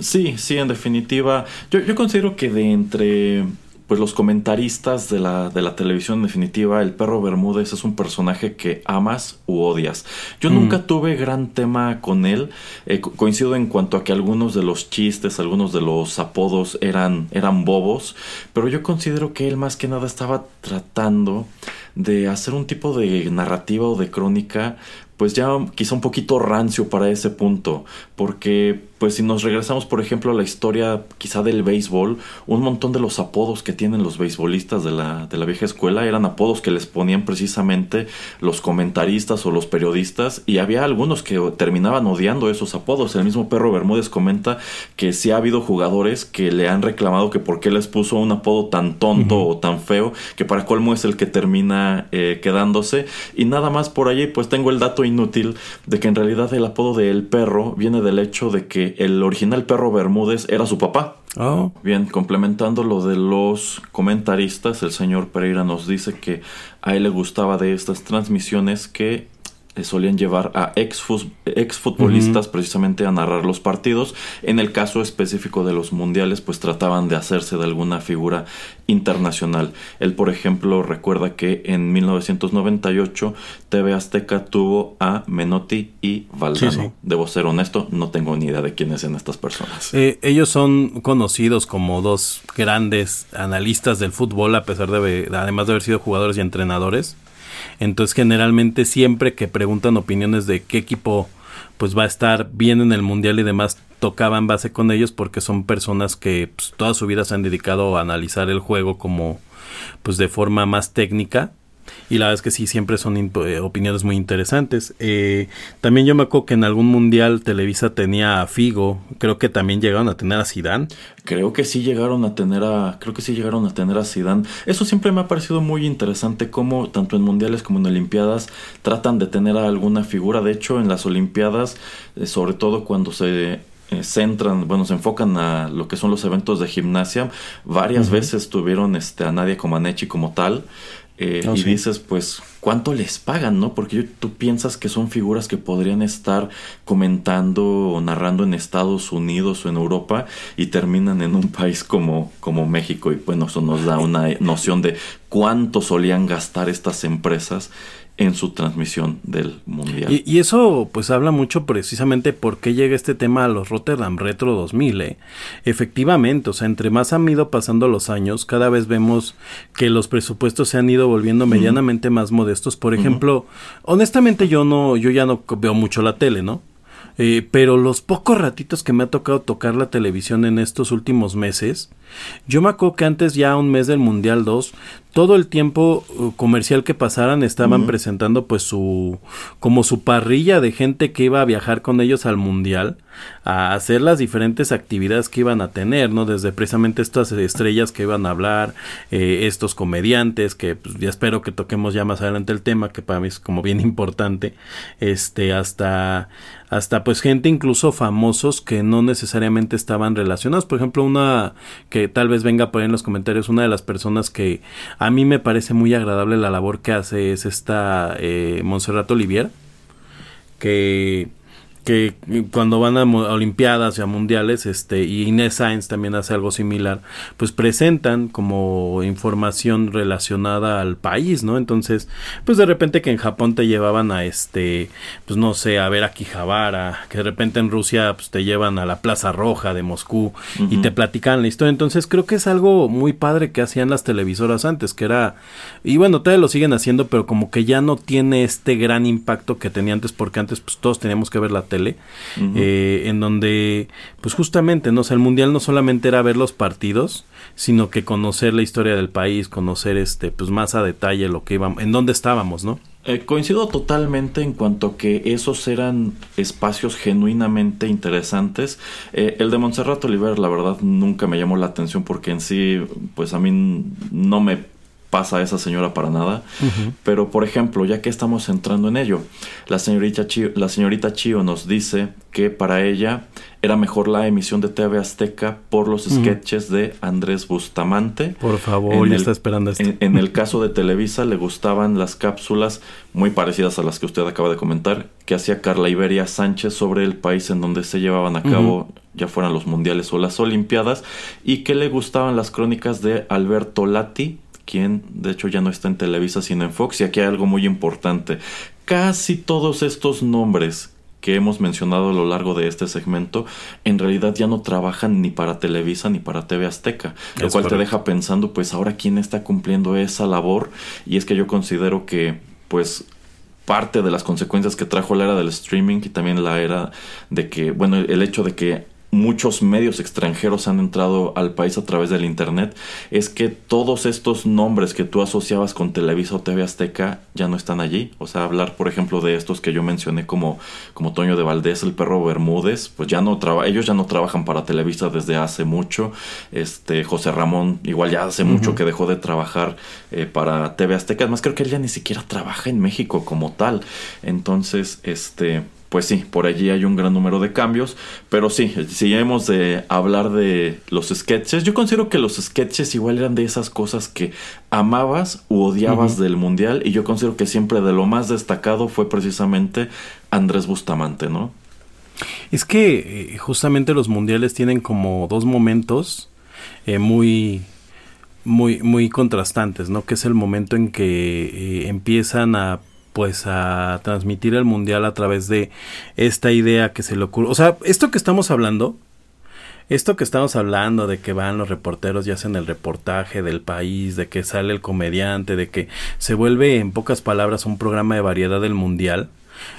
Sí, sí, en definitiva. Yo, yo considero que de entre pues los comentaristas de la, de la televisión en definitiva, el perro Bermúdez es un personaje que amas u odias. Yo mm. nunca tuve gran tema con él, eh, coincido en cuanto a que algunos de los chistes, algunos de los apodos eran, eran bobos, pero yo considero que él más que nada estaba tratando de hacer un tipo de narrativa o de crónica pues ya quizá un poquito rancio para ese punto, porque pues si nos regresamos por ejemplo a la historia quizá del béisbol, un montón de los apodos que tienen los beisbolistas de la, de la vieja escuela eran apodos que les ponían precisamente los comentaristas o los periodistas y había algunos que terminaban odiando esos apodos. El mismo Perro Bermúdez comenta que sí ha habido jugadores que le han reclamado que por qué les puso un apodo tan tonto o tan feo, que para colmo es el que termina eh, quedándose. Y nada más por allí pues tengo el dato inútil de que en realidad el apodo de El Perro viene del hecho de que el original perro Bermúdez era su papá. Oh. Bien, complementando lo de los comentaristas, el señor Pereira nos dice que a él le gustaba de estas transmisiones que solían llevar a ex, futbolistas precisamente a narrar los partidos. En el caso específico de los mundiales, pues trataban de hacerse de alguna figura internacional. Él, por ejemplo, recuerda que en 1998 TV Azteca tuvo a Menotti y Valdano. Debo ser honesto, no tengo ni idea de quiénes son estas personas. Eh, ellos son conocidos como dos grandes analistas del fútbol, a pesar de, además de haber sido jugadores y entrenadores. Entonces generalmente siempre que preguntan opiniones de qué equipo pues va a estar bien en el mundial y demás tocaban base con ellos porque son personas que pues, toda su vida se han dedicado a analizar el juego como pues de forma más técnica y la verdad es que sí, siempre son eh, opiniones muy interesantes. Eh, también yo me acuerdo que en algún mundial Televisa tenía a Figo, creo que también llegaron a tener a Zidane. Creo que sí llegaron a tener a, creo que sí llegaron a tener a Zidane. Eso siempre me ha parecido muy interesante cómo tanto en mundiales como en olimpiadas tratan de tener a alguna figura. De hecho, en las olimpiadas, eh, sobre todo cuando se centran, bueno, se enfocan a lo que son los eventos de gimnasia. Varias veces tuvieron este, a Nadia Comaneci como tal. Eh, oh, y dices, pues, ¿cuánto les pagan, no? Porque tú piensas que son figuras que podrían estar comentando o narrando en Estados Unidos o en Europa y terminan en un país como, como México. Y bueno, eso nos da una noción de cuánto solían gastar estas empresas en su transmisión del mundial. Y, eso pues habla mucho precisamente por qué llega este tema a los Rotterdam Retro 2000. ¿eh? Efectivamente, o sea, entre más han ido pasando los años, cada vez vemos que los presupuestos se han ido volviendo medianamente más modestos. Por ejemplo, honestamente yo no, yo ya no veo mucho la tele, ¿no? Eh, pero los pocos ratitos que me ha tocado tocar la televisión en estos últimos meses, yo me acuerdo que antes ya un mes del Mundial 2, todo el tiempo uh, comercial que pasaran estaban presentando pues su como su parrilla de gente que iba a viajar con ellos al mundial a hacer las diferentes actividades que iban a tener no desde precisamente estas estrellas que iban a hablar eh, estos comediantes que pues, ya espero que toquemos ya más adelante el tema que para mí es como bien importante este hasta hasta pues gente incluso famosos que no necesariamente estaban relacionados. Por ejemplo una que tal vez venga por ahí en los comentarios una de las personas que a mí me parece muy agradable la labor que hace es esta eh, Montserrat Olivier, que que cuando van a, olimpiadas y a mundiales, este, y Inés Sainz también hace algo similar, pues presentan como información relacionada al país, ¿no? Entonces, pues de repente que en Japón te llevaban a este, pues no sé, a ver a Kijabara, que de repente en Rusia pues te llevan a la Plaza Roja de Moscú y te platican la historia. Entonces creo que es algo muy padre que hacían las televisoras antes, que era, y bueno, todavía lo siguen haciendo, pero como que ya no tiene este gran impacto que tenía antes, porque antes pues todos teníamos que ver la tele, eh, en donde, pues justamente, ¿no? O el mundial no solamente era ver los partidos, sino que conocer la historia del país, conocer este, pues más a detalle lo que íbamos, en dónde estábamos, ¿no? Eh, coincido totalmente en cuanto que esos eran espacios genuinamente interesantes. Eh, el de Montserrat Oliver, la verdad, nunca me llamó la atención porque en sí, pues a mí no me pasa a esa señora para nada. Pero, por ejemplo, ya que estamos entrando en ello, la señorita, Chio, la señorita Chio nos dice que para ella era mejor la emisión de TV Azteca por los sketches de Andrés Bustamante. Por favor, ya está esperando esto. En, el caso de Televisa le gustaban las cápsulas muy parecidas a las que usted acaba de comentar, que hacía Carla Iberia Sánchez sobre el país en donde se llevaban a cabo, ya fueran los mundiales o las olimpiadas, y que le gustaban las crónicas de Alberto Lati, quien de hecho ya no está en Televisa sino en Fox. Y aquí hay algo muy importante. Casi todos estos nombres que hemos mencionado a lo largo de este segmento, en realidad ya no trabajan ni para Televisa ni para TV Azteca, lo cual te deja pensando, pues ahora quién está cumpliendo esa labor, y es que yo considero que, pues, parte de las consecuencias que trajo la era del streaming y también la era de que, bueno, el hecho de que muchos medios extranjeros han entrado al país a través del internet es que todos estos nombres que tú asociabas con Televisa o TV Azteca ya no están allí. O sea, hablar por ejemplo de estos que yo mencioné como, como Toño de Valdés, el perro Bermúdez, pues ya no traba ellos ya no trabajan para Televisa desde hace mucho. Este José Ramón igual ya hace mucho que dejó de trabajar eh, para TV Azteca. Además creo que él ya ni siquiera trabaja en México como tal. Entonces, este pues sí, por allí hay un gran número de cambios, pero sí, si hemos de hablar de los sketches, yo considero que los sketches igual eran de esas cosas que amabas u odiabas del mundial y yo considero que siempre de lo más destacado fue precisamente Andrés Bustamante, ¿no? Es que eh, justamente los mundiales tienen como dos momentos eh, muy muy muy contrastantes, ¿no? Que es el momento en que eh, empiezan a pues a transmitir el mundial a través de esta idea que se le ocurre. O sea, esto que estamos hablando, esto que estamos hablando de que van los reporteros y hacen el reportaje del país, de que sale el comediante, de que se vuelve en pocas palabras un programa de variedad del mundial,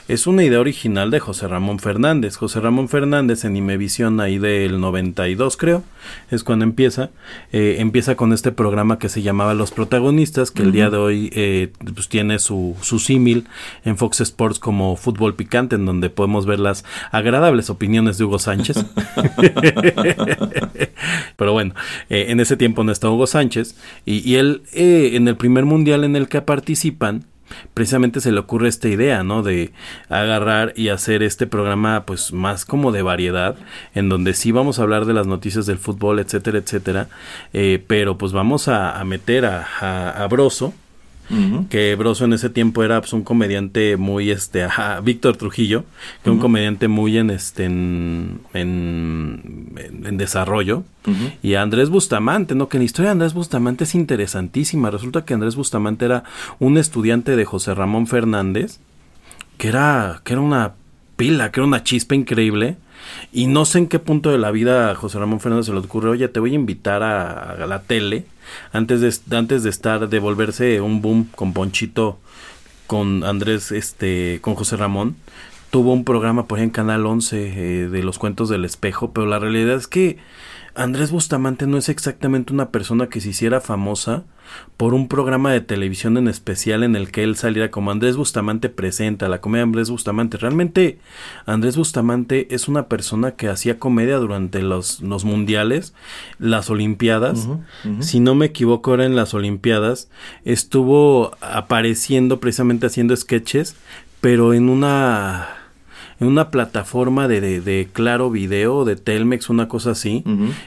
es una idea original de José Ramón Fernández. José Ramón Fernández en Imevisión ahí del 92 creo, es cuando empieza, eh, empieza con este programa que se llamaba Los Protagonistas, que el día de hoy eh, pues tiene su, su símil en Fox Sports como Fútbol Picante, en donde podemos ver las agradables opiniones de Hugo Sánchez. Pero bueno, eh, en ese tiempo no está Hugo Sánchez y, y él en el primer mundial en el que participan, precisamente se le ocurre esta idea, ¿no? De agarrar y hacer este programa pues más como de variedad, en donde sí vamos a hablar de las noticias del fútbol, etcétera, etcétera, eh, pero pues vamos a, meter a, a, a Broso, que Broso en ese tiempo era pues, un comediante muy este ajá, Víctor Trujillo que un comediante muy en este en, en, desarrollo. Y Andrés Bustamante no que la historia de Andrés Bustamante es interesantísima. Resulta que Andrés Bustamante era un estudiante de José Ramón Fernández que era que era una pila que era una chispa increíble y no sé en qué punto de la vida a José Ramón Fernández se le ocurre, oye, te voy a invitar a la tele antes de, antes de estar, de volverse un boom con Ponchito, con Andrés, este, con José Ramón, tuvo un programa por ahí en Canal 11 eh, de los cuentos del espejo, pero la realidad es que Andrés Bustamante no es exactamente una persona que se hiciera famosa por un programa de televisión en especial en el que él saliera como Andrés Bustamante presenta, la comedia Andrés Bustamante. Realmente Andrés Bustamante es una persona que hacía comedia durante los, los mundiales, las Olimpiadas. Si no me equivoco, ahora en las Olimpiadas estuvo apareciendo precisamente haciendo sketches, pero en una en una plataforma de, de, Claro Video, de Telmex, una cosa así,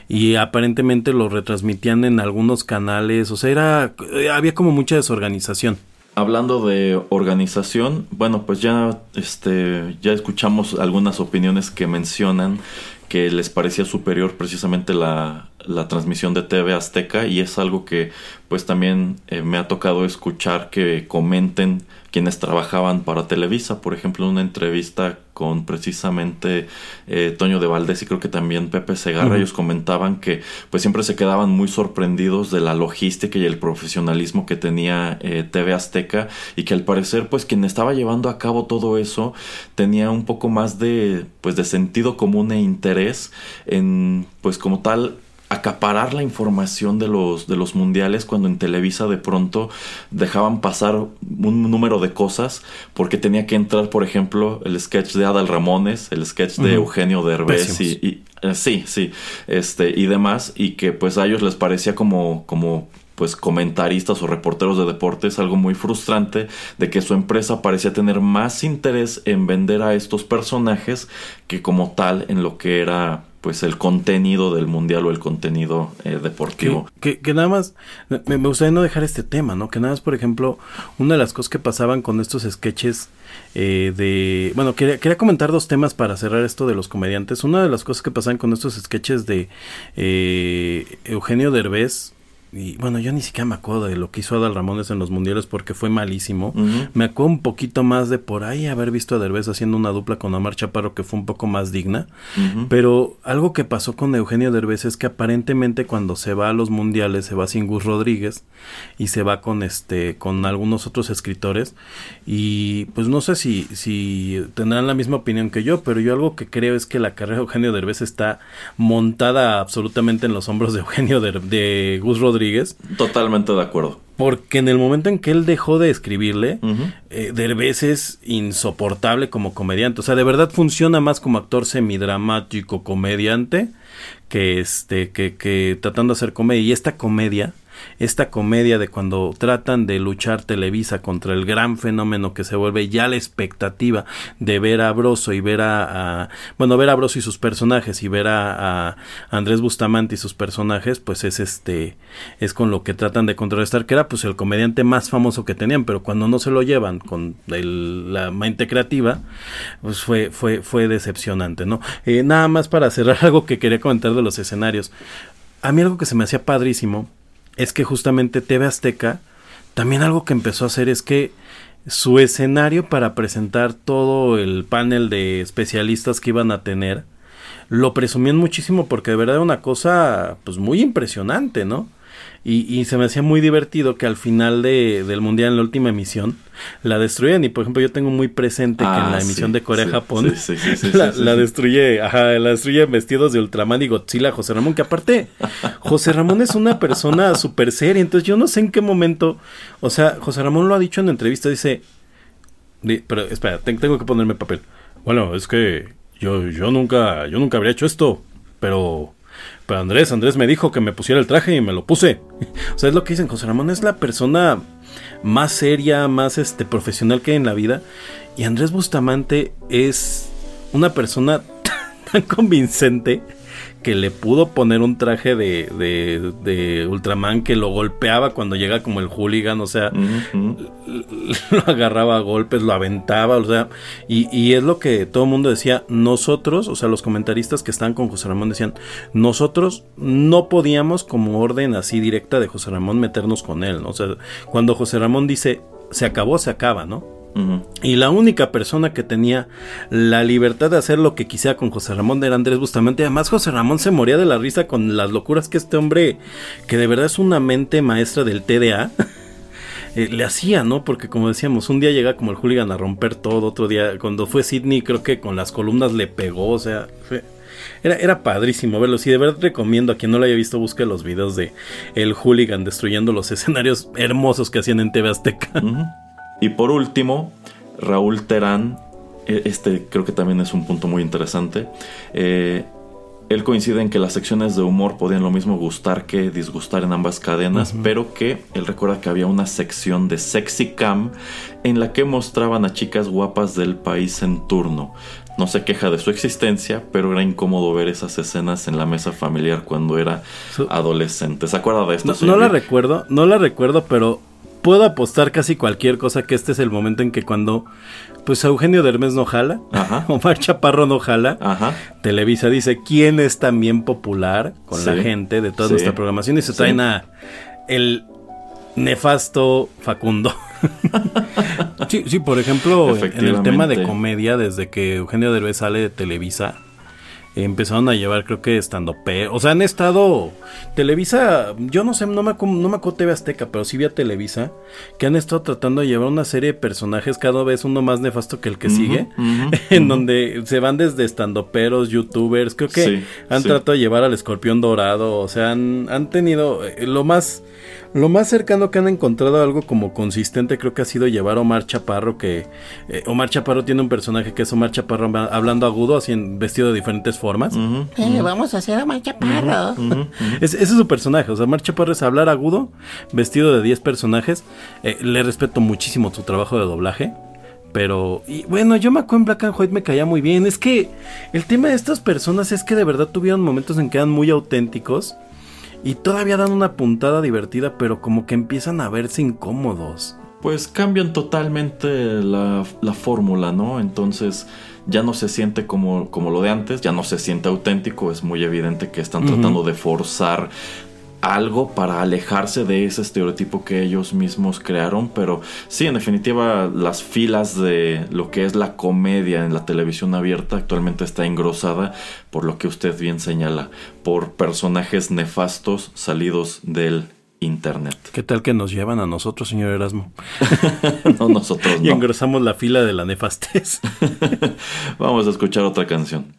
y aparentemente lo retransmitían en algunos canales, o sea, era, había como mucha desorganización. Hablando de organización, bueno, pues ya, este, ya escuchamos algunas opiniones que mencionan que les parecía superior precisamente la, la transmisión de TV Azteca y es algo que pues también eh, me ha tocado escuchar que comenten quienes trabajaban para Televisa, por ejemplo, una entrevista con precisamente eh, Toño de Valdés y creo que también Pepe Segarra, ellos comentaban que pues siempre se quedaban muy sorprendidos de la logística y el profesionalismo que tenía eh, TV Azteca y que al parecer pues quien estaba llevando a cabo todo eso tenía un poco más de pues de sentido común e interés en pues como tal acaparar la información de los, de los mundiales cuando en Televisa de pronto dejaban pasar un número de cosas porque tenía que entrar, por ejemplo, el sketch de Adal Ramones, el sketch de Eugenio Derbez y, eh, sí, sí, este y demás y que pues a ellos les parecía como como pues comentaristas o reporteros de deportes algo muy frustrante de que su empresa parecía tener más interés en vender a estos personajes que como tal en lo que era pues el contenido del mundial o el contenido eh, deportivo. Que, nada más, me, gustaría no dejar este tema, ¿no? Que nada más, por ejemplo, una de las cosas que pasaban con estos sketches eh, de... Bueno, quería, quería comentar dos temas para cerrar esto de los comediantes. Una de las cosas que pasaban con estos sketches de eh, Eugenio Derbez y bueno, yo ni siquiera me acuerdo de lo que hizo Adal Ramones en los mundiales porque fue malísimo. Me acuerdo un poquito más de por ahí haber visto a Derbez haciendo una dupla con Omar Chaparro que fue un poco más digna. Pero algo que pasó con Eugenio Derbez es que aparentemente cuando se va a los mundiales se va sin Gus Rodríguez y se va con este con algunos otros escritores y pues no sé si si tendrán la misma opinión que yo, pero yo algo que creo es que la carrera de Eugenio Derbez está montada absolutamente en los hombros de Eugenio de Gus Rodríguez Totalmente de acuerdo. Porque en el momento en que él dejó de escribirle, eh, Derbez es insoportable como comediante. O sea, de verdad funciona más como actor semidramático, comediante, que este, que, que tratando de hacer comedia. Y esta comedia esta comedia de cuando tratan de luchar Televisa contra el gran fenómeno que se vuelve ya la expectativa de ver a Broso y ver a, bueno ver a Broso y sus personajes y ver a, Andrés Bustamante y sus personajes pues es este es con lo que tratan de contrarrestar que era pues el comediante más famoso que tenían pero cuando no se lo llevan con la mente creativa pues fue fue fue decepcionante no eh, nada más para cerrar algo que quería comentar de los escenarios. A mí algo que se me hacía padrísimo es que justamente TV Azteca, también algo que empezó a hacer es que su escenario para presentar todo el panel de especialistas que iban a tener, lo presumían muchísimo porque de verdad era una cosa pues muy impresionante, ¿no? Y, se me hacía muy divertido que al final de, del mundial, en la última emisión, la destruyen. Y por ejemplo, yo tengo muy presente que en Ah, la sí, emisión de Corea-Japón sí, sí, la, la destruye, ajá, la destruye vestidos de Ultraman y Godzilla José Ramón. Que aparte, José Ramón es una persona súper seria. Entonces yo no sé en qué momento, o sea, José Ramón lo ha dicho en entrevista, dice, di- pero espera, te- tengo que ponerme papel. Bueno, es que yo, yo nunca, yo nunca habría hecho esto, pero, pero Andrés, Andrés me dijo que me pusiera el traje y me lo puse. O sea, es lo que dicen, José Ramón es la persona más seria, más este profesional que hay en la vida. Y Andrés Bustamante es una persona tan convincente que le pudo poner un traje de, de, de Ultraman que lo golpeaba cuando llega como el hooligan, o sea, lo agarraba a golpes, lo aventaba, o sea, y, y es lo que todo el mundo decía, nosotros, o sea, los comentaristas que estaban con José Ramón decían, nosotros no podíamos como orden así directa de José Ramón meternos con él, ¿no? O sea, cuando José Ramón dice, se acabó, se acaba, ¿no? Y la única persona que tenía la libertad de hacer lo que quisiera con José Ramón era Andrés Bustamante. Además, José Ramón se moría de la risa con las locuras que este hombre, que de verdad es una mente maestra del TDA, eh, le hacía, ¿no? Porque como decíamos, un día llega como el hooligan a romper todo, otro día, cuando fue Sidney, creo que con las columnas le pegó, o sea, Era, era padrísimo verlo. Si de verdad recomiendo a quien no lo haya visto, busque los videos de el hooligan destruyendo los escenarios hermosos que hacían en TV Azteca. Y por último, Raúl Terán, e- este creo que también es un punto muy interesante. Eh, él coincide en que las secciones de humor podían lo mismo gustar que disgustar en ambas cadenas, pero que él recuerda que había una sección de Sexy Cam en la que mostraban a chicas guapas del país en turno. No se queja de su existencia, pero era incómodo ver esas escenas en la mesa familiar cuando era adolescente. ¿Se acuerda de esto? No, la recuerdo, no la recuerdo, pero puedo apostar casi cualquier cosa que este es el momento en que cuando pues Eugenio Derbez no jala, Ajá. Omar Chaparro no jala, Ajá. Televisa dice quién es también popular con la Sí, gente de toda sí, nuestra programación y se sí. traen a el nefasto Facundo. sí, sí, por ejemplo, en el tema de comedia, desde que Eugenio Derbez sale de Televisa, empezaron a llevar, creo que estando pe... O sea, han estado. Televisa, yo no sé, no me, no me acuerdo TV Azteca, pero sí vi a Televisa, que han estado tratando de llevar una serie de personajes, cada vez uno más nefasto que el que sigue, en donde se van desde estandoperos, youtubers, creo que Sí, han sí. tratado de llevar al escorpión dorado, o sea, han, han tenido eh, lo más. Lo más cercano que han encontrado algo como consistente creo que ha sido llevar a Omar Chaparro, que eh, Omar Chaparro tiene un personaje que es Omar Chaparro hablando agudo, así en vestido de diferentes formas. Eh, vamos a hacer a Omar Chaparro. Es- ese es su personaje. O sea, Omar Chaparro es hablar agudo, vestido de 10 personajes. Eh, le respeto muchísimo su trabajo de doblaje. Pero, y bueno, yo me acuerdo en Black and White me caía muy bien. Es que el tema de estas personas es que de verdad tuvieron momentos en que eran muy auténticos. Y todavía dan una puntada divertida, pero como que empiezan a verse incómodos. Pues cambian totalmente la, la fórmula, ¿no? Entonces ya no se siente como, como lo de antes, ya no se siente auténtico, es muy evidente que están tratando de forzar algo para alejarse de ese estereotipo que ellos mismos crearon, pero sí, en definitiva, las filas de lo que es la comedia en la televisión abierta actualmente está engrosada por lo que usted bien señala, por personajes nefastos salidos del internet. ¿Qué tal que nos llevan a nosotros, señor Erasmo? no nosotros, Y no. engrosamos la fila de la nefastez. Vamos a escuchar otra canción.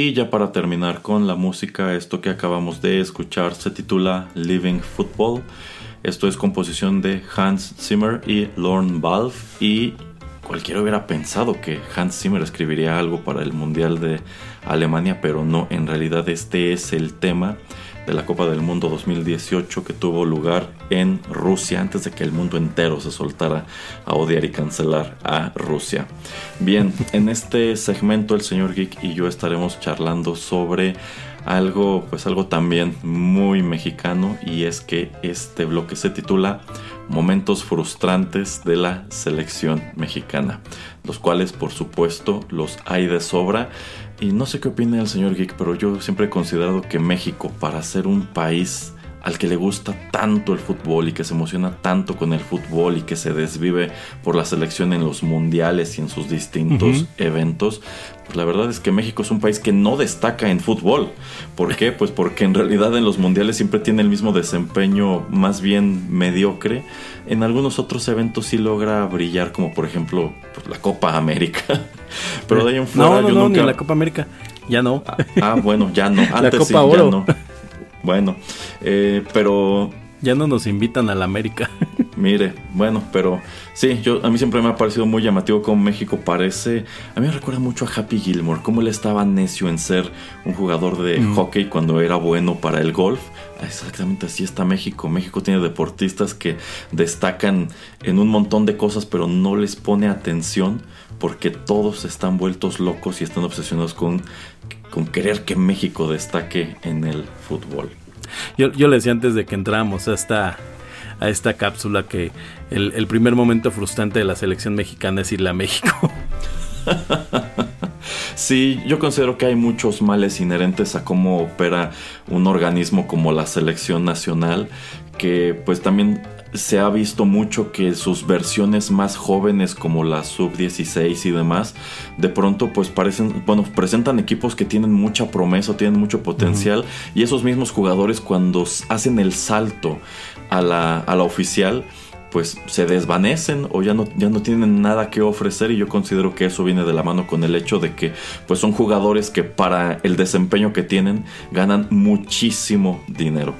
Y ya para terminar con la música, esto que acabamos de escuchar se titula Living Football. Esto es composición de Hans Zimmer y Lorne Balfe y cualquiera hubiera pensado que Hans Zimmer escribiría algo para el Mundial de Alemania, pero no, en realidad este es el tema de la Copa del Mundo 2018 que tuvo lugar en Rusia antes de que el mundo entero se soltara a odiar y cancelar a Rusia. Bien, en este segmento el señor Geek y yo estaremos charlando sobre algo, pues algo también muy mexicano y es que este bloque se titula Momentos frustrantes de la selección mexicana, los cuales por supuesto los hay de sobra y no sé qué opina el señor Geek, pero yo siempre he considerado que México, para ser un país al que le gusta tanto el fútbol y que se emociona tanto con el fútbol y que se desvive por la selección en los mundiales y en sus distintos eventos, pues la verdad es que México es un país que no destaca en fútbol. ¿Por qué? Pues porque en realidad en los mundiales siempre tiene el mismo desempeño más bien mediocre. En algunos otros eventos sí logra brillar, como por ejemplo pues, la Copa América. Pero de ahí en fuera no, no, yo no, nunca... ni la Copa América. Ya no. Ah, ah, bueno, ya no. Antes Copa sí, ya Oro. no. Bueno, eh, pero Ya no nos invitan a la América. Mire, bueno, pero sí, yo a mí siempre me ha parecido muy llamativo cómo México parece, a mí me recuerda mucho a Happy Gilmore, cómo él estaba necio en ser un jugador de Mm. hockey cuando era bueno para el golf. Exactamente así está México. México tiene deportistas que destacan en un montón de cosas, pero no les pone atención porque todos están vueltos locos y están obsesionados con, con querer que México destaque en el fútbol. Yo, yo le decía antes de que entramos a esta, a esta cápsula que el, el primer momento frustrante de la selección mexicana es irle a México. Sí, yo considero que hay muchos males inherentes a cómo opera un organismo como la selección nacional, que pues también se ha visto mucho que sus versiones más jóvenes como la sub-16 y demás, de pronto pues parecen, bueno, presentan equipos que tienen mucha promesa, tienen mucho potencial y esos mismos jugadores cuando hacen el salto a la, a la oficial, pues se desvanecen o ya no, ya no tienen nada que ofrecer y yo considero que eso viene de la mano con el hecho de que pues son jugadores que para el desempeño que tienen ganan muchísimo dinero.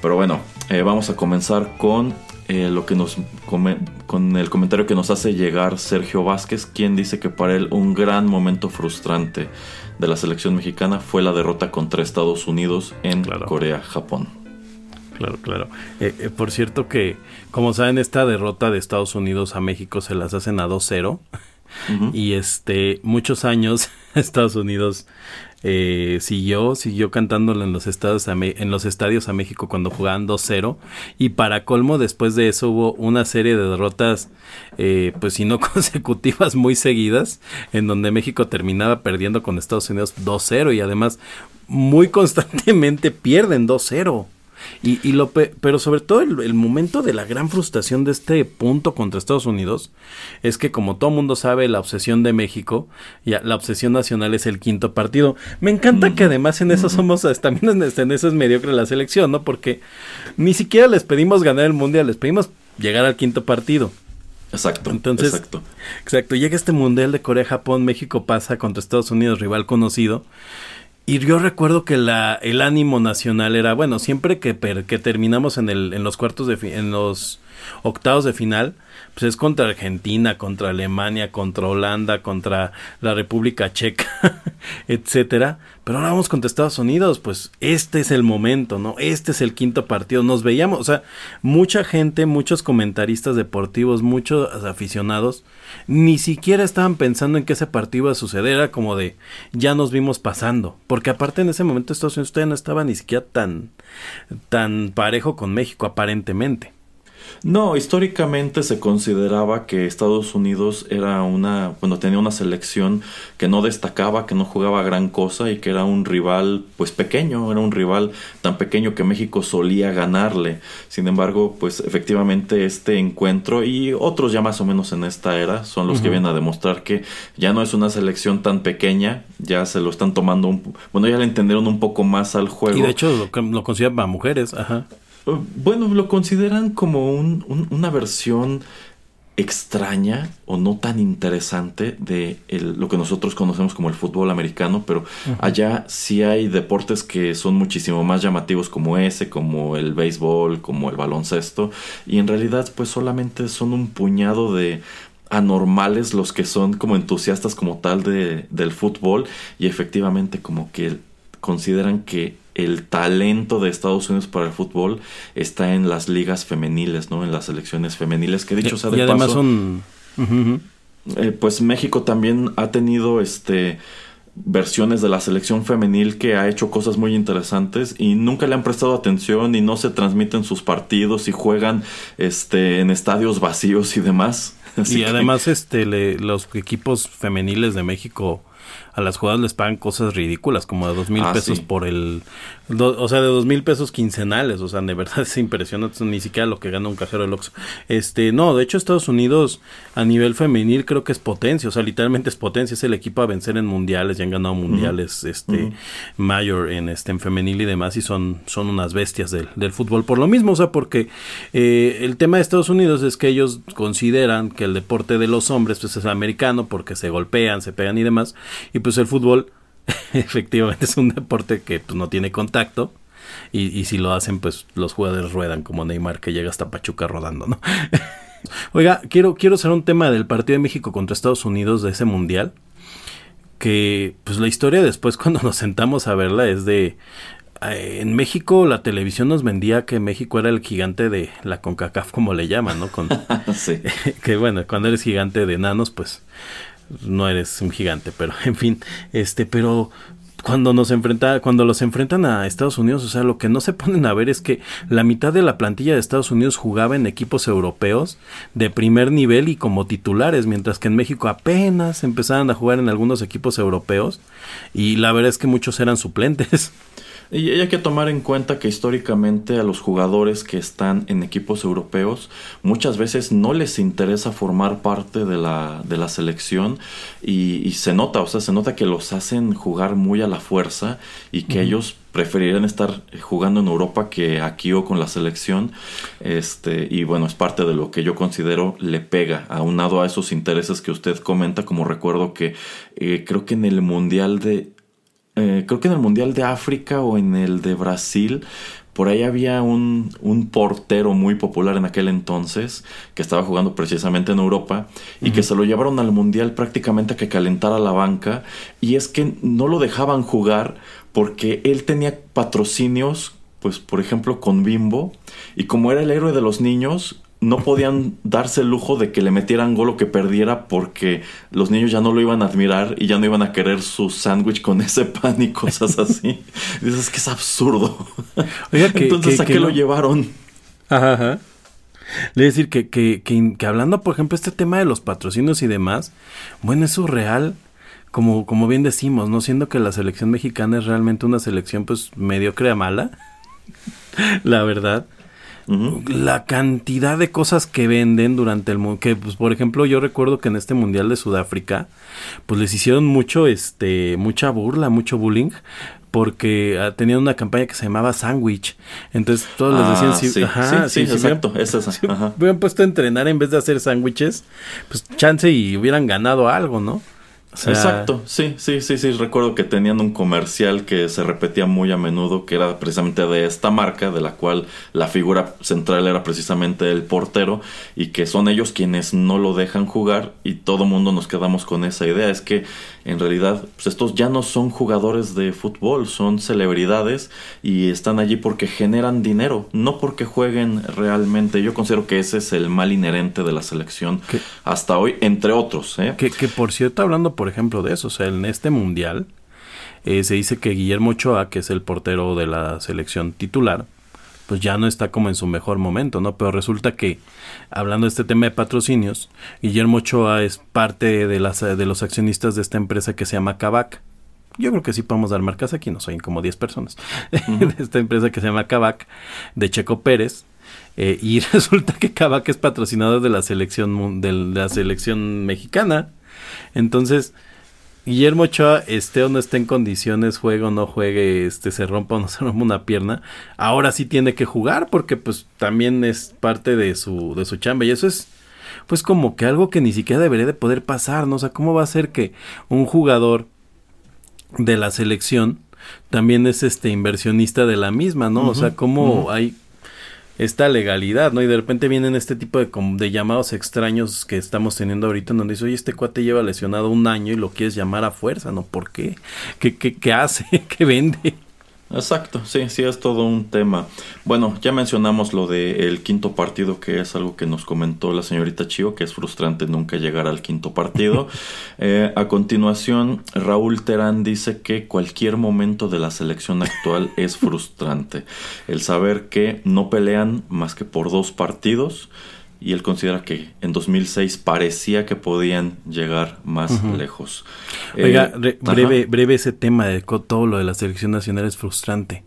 Pero bueno, eh, vamos a comenzar con eh, lo que nos come- con el comentario que nos hace llegar Sergio Vázquez, quien dice que para él un gran momento frustrante de la selección mexicana fue la derrota contra Estados Unidos en Claro. Corea, Japón. Claro, claro. Eh, eh, por cierto que, como saben, esta derrota de Estados Unidos a México se las hacen a 2-0. Ujú. Y este, muchos años Estados Unidos eh, siguió, siguió cantándolo en los, estados a en los estadios a México cuando jugaban 2-0. Y para colmo, después de eso hubo una serie de derrotas, eh, pues si no consecutivas, muy seguidas, en donde México terminaba perdiendo con Estados Unidos 2-0 y además muy constantemente pierden 2-0. Y, y lo pe- pero sobre todo el, el momento de la gran frustración de este punto contra Estados Unidos es que como todo mundo sabe la obsesión de México ya la obsesión nacional es el quinto partido me encanta que además en eso somos también en, en eso es mediocre la selección no porque ni siquiera les pedimos ganar el mundial les pedimos llegar al quinto partido Exacto. Entonces- exacto. Exacto, llega este Mundial de Corea-Japón, México pasa contra Estados Unidos, rival conocido. Y yo recuerdo que la, el ánimo nacional era, bueno, siempre que, per- que terminamos en, el, en los cuartos de en los octavos de final, pues es contra Argentina, contra Alemania, contra Holanda, contra la República Checa, etcétera. Pero ahora vamos contra Estados Unidos, pues este es el momento, ¿no? Este es el quinto partido. Nos veíamos, o sea, mucha gente, muchos comentaristas deportivos, muchos aficionados, ni siquiera estaban pensando en que ese partido iba a suceder. Era como de, ya nos vimos pasando. Porque aparte en ese momento Estados Unidos todavía no estaba ni siquiera tan, tan parejo con México, aparentemente. No, históricamente se consideraba que Estados Unidos era una, bueno, tenía una selección que no destacaba, que no jugaba gran cosa y que era un rival, pues pequeño, era un rival tan pequeño que México solía ganarle. Sin embargo, pues efectivamente este encuentro y otros ya más o menos en esta era son los que vienen a demostrar que ya no es una selección tan pequeña, ya se lo están tomando, un, bueno, ya le entendieron un poco más al juego. Y de hecho lo, lo consideran para mujeres, ajá. Bueno, lo consideran como un- un- una versión extraña o no tan interesante de lo que nosotros conocemos como el fútbol americano, pero allá sí hay deportes que son muchísimo más llamativos como ese, como el béisbol, como el baloncesto, y en realidad pues solamente son un puñado de anormales los que son como entusiastas como tal de, del fútbol y efectivamente como que consideran que el talento de Estados Unidos para el fútbol está en las ligas femeniles, ¿no? En las selecciones femeniles, que dicho sea de y además son... Eh, pues México también ha tenido este versiones de la selección femenil que ha hecho cosas muy interesantes y nunca le han prestado atención y no se transmiten sus partidos y juegan este en estadios vacíos y demás. y además este los equipos femeniles de México a las jugadas les pagan cosas ridículas, como de dos mil ah, pesos por el... o sea, de dos mil pesos quincenales, o sea, de verdad es impresionante, ni siquiera lo que gana un cajero del Oxxo. Este, no, de hecho Estados Unidos a nivel femenil creo que es potencia, o sea, literalmente es potencia, es el equipo a vencer en mundiales, ya han ganado mundiales, este, mayor en este, en femenil y demás, y son, son unas bestias del, del fútbol por lo mismo, o sea, porque eh, el tema de Estados Unidos es que ellos consideran que el deporte de los hombres pues es americano porque se golpean, se pegan y demás, y pues el fútbol efectivamente es un deporte que pues, no tiene contacto. Y, si lo hacen, pues los jugadores ruedan como Neymar que llega hasta Pachuca rodando, ¿no? Oiga, quiero, quiero hacer un tema del partido de México contra Estados Unidos de ese mundial. Que pues la historia después cuando nos sentamos a verla es de... Eh, en México la televisión nos vendía que México era el gigante de la CONCACAF como le llaman, ¿no? Con, sí. que bueno, cuando eres gigante de enanos, pues no eres un gigante, pero en fin, este, pero cuando nos enfrenta, cuando los enfrentan a Estados Unidos, o sea, lo que no se ponen a ver es que la mitad de la plantilla de Estados Unidos jugaba en equipos europeos de primer nivel y como titulares, mientras que en México apenas empezaban a jugar en algunos equipos europeos y la verdad es que muchos eran suplentes. Y hay que tomar en cuenta que históricamente a los jugadores que están en equipos europeos muchas veces no les interesa formar parte de la, de la selección y, se nota, o sea, se nota que los hacen jugar muy a la fuerza y que ellos preferirían estar jugando en Europa que aquí o con la selección. Este, y bueno, es parte de lo que yo considero le pega, aunado a esos intereses que usted comenta, como recuerdo que eh, creo que en el Mundial de eh, creo que en el Mundial de África o en el de Brasil, por ahí había un, un, portero muy popular en aquel entonces que estaba jugando precisamente en Europa y que se lo llevaron al Mundial prácticamente a que calentara la banca y es que no lo dejaban jugar porque él tenía patrocinios, pues por ejemplo con Bimbo y como era el héroe de los niños, no podían darse el lujo de que le metieran gol o que perdiera porque los niños ya no lo iban a admirar y ya no iban a querer su sándwich con ese pan y cosas así. Dices que es absurdo. Entonces, ¿a qué lo llevaron? Ajá, Le decir que, que, que, hablando, por ejemplo, este tema de los patrocinios y demás, bueno, es surreal. Como, como bien decimos, ¿no? Siendo que la selección mexicana es realmente una selección, pues, mediocre a mala. la verdad. La cantidad de cosas que venden durante el mundo, que pues por ejemplo yo recuerdo que en este mundial de Sudáfrica, pues les hicieron mucho, este, mucha burla, mucho bullying, porque ah, tenían una campaña que se llamaba Sandwich. Entonces todos les decían, sí, ajá, sí, sí, exacto, hubieran puesto a entrenar en vez de hacer sándwiches, pues chance y hubieran ganado algo, ¿no? Exacto, sí, sí, sí, sí. Recuerdo que tenían un comercial que se repetía muy a menudo, que era precisamente de esta marca, de la cual la figura central era precisamente el portero, y que son ellos quienes no lo dejan jugar, y todo mundo nos quedamos con esa idea. Es que en realidad pues estos ya no son jugadores de fútbol, son celebridades y están allí porque generan dinero, no porque jueguen realmente. Yo considero que ese es el mal inherente de la selección hasta hoy, entre otros. ¿eh? Que, que por cierto, hablando por ejemplo de eso, o sea, en este mundial eh, se dice que Guillermo Ochoa, que es el portero de la selección titular, pues ya no está como en su mejor momento, ¿no? Pero resulta que, hablando de este tema de patrocinios, Guillermo Ochoa es parte de, las, de los accionistas de esta empresa que se llama Kavak. Yo creo que sí podemos dar marcas aquí, no soy como 10 personas. de esta empresa que se llama Kavak, de Checo Pérez. Eh, y resulta que Kavak es patrocinador de la selección, de la selección mexicana. Entonces, Guillermo Ochoa esté o no esté en condiciones, juegue o no juegue, este, se rompa o no se rompa una pierna, ahora sí tiene que jugar porque pues también es parte de su, de su chamba y eso es, pues como que algo que ni siquiera debería de poder pasar, ¿no? O sea, ¿cómo va a ser que un jugador de la selección también es este inversionista de la misma, ¿no? o sea, ¿cómo hay esta legalidad, ¿no? Y de repente vienen este tipo de, de llamados extraños que estamos teniendo ahorita en donde dice, oye, este cuate lleva lesionado un año y lo quieres llamar a fuerza, ¿no? ¿Por qué? ¿Qué, qué, qué hace? ¿Qué vende? Exacto, sí, sí es todo un tema. Bueno, ya mencionamos lo del quinto partido, que es algo que nos comentó la señorita Chio, que es frustrante nunca llegar al quinto partido. Eh, a continuación, Raúl Terán dice que cualquier momento de la selección actual es frustrante. El saber que no pelean más que por dos partidos y él considera que en 2006 parecía que podían llegar más lejos. Oiga, eh, breve, breve ese tema de todo lo de la selección nacional es frustrante.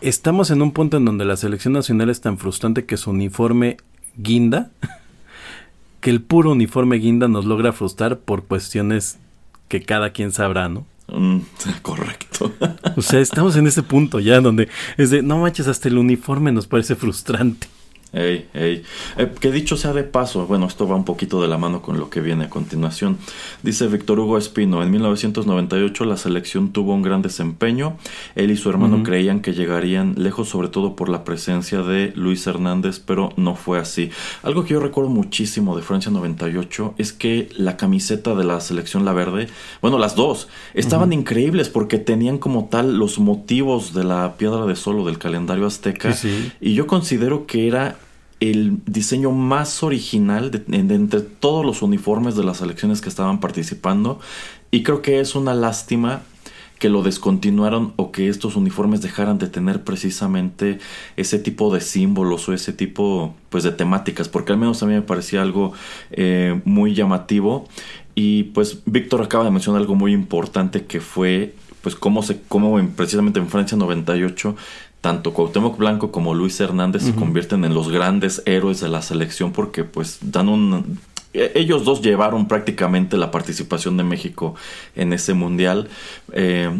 Estamos en un punto en donde la selección nacional es tan frustrante que su uniforme guinda, que el puro uniforme guinda nos logra frustrar por cuestiones que cada quien sabrá, ¿no? Mm, correcto. o sea, estamos en ese punto ya donde es de, no manches, hasta el uniforme nos parece frustrante. Ey, ey. Eh, que dicho sea de paso, bueno, esto va un poquito de la mano con lo que viene a continuación. Dice Víctor Hugo Espino, en 1998 la selección tuvo un gran desempeño. Él y su hermano creían que llegarían lejos, sobre todo por la presencia de Luis Hernández, pero no fue así. Algo que yo recuerdo muchísimo de Francia 98 es que la camiseta de la selección La Verde, bueno, las dos, estaban increíbles porque tenían como tal los motivos de la piedra de solo del calendario azteca. Y yo considero que era el diseño más original de, entre todos los uniformes de las selecciones que estaban participando. Y creo que es una lástima que lo descontinuaron o que estos uniformes dejaran de tener precisamente ese tipo de símbolos o ese tipo pues de temáticas porque al menos a mí me parecía algo eh, muy llamativo. Y pues Víctor acaba de mencionar algo muy importante que fue pues cómo se cómo precisamente en Francia 98 tanto Cuauhtémoc Blanco como Luis Hernández se convierten en los grandes héroes de la selección porque pues dan un e, ellos dos llevaron prácticamente la participación de México en ese mundial. Eh,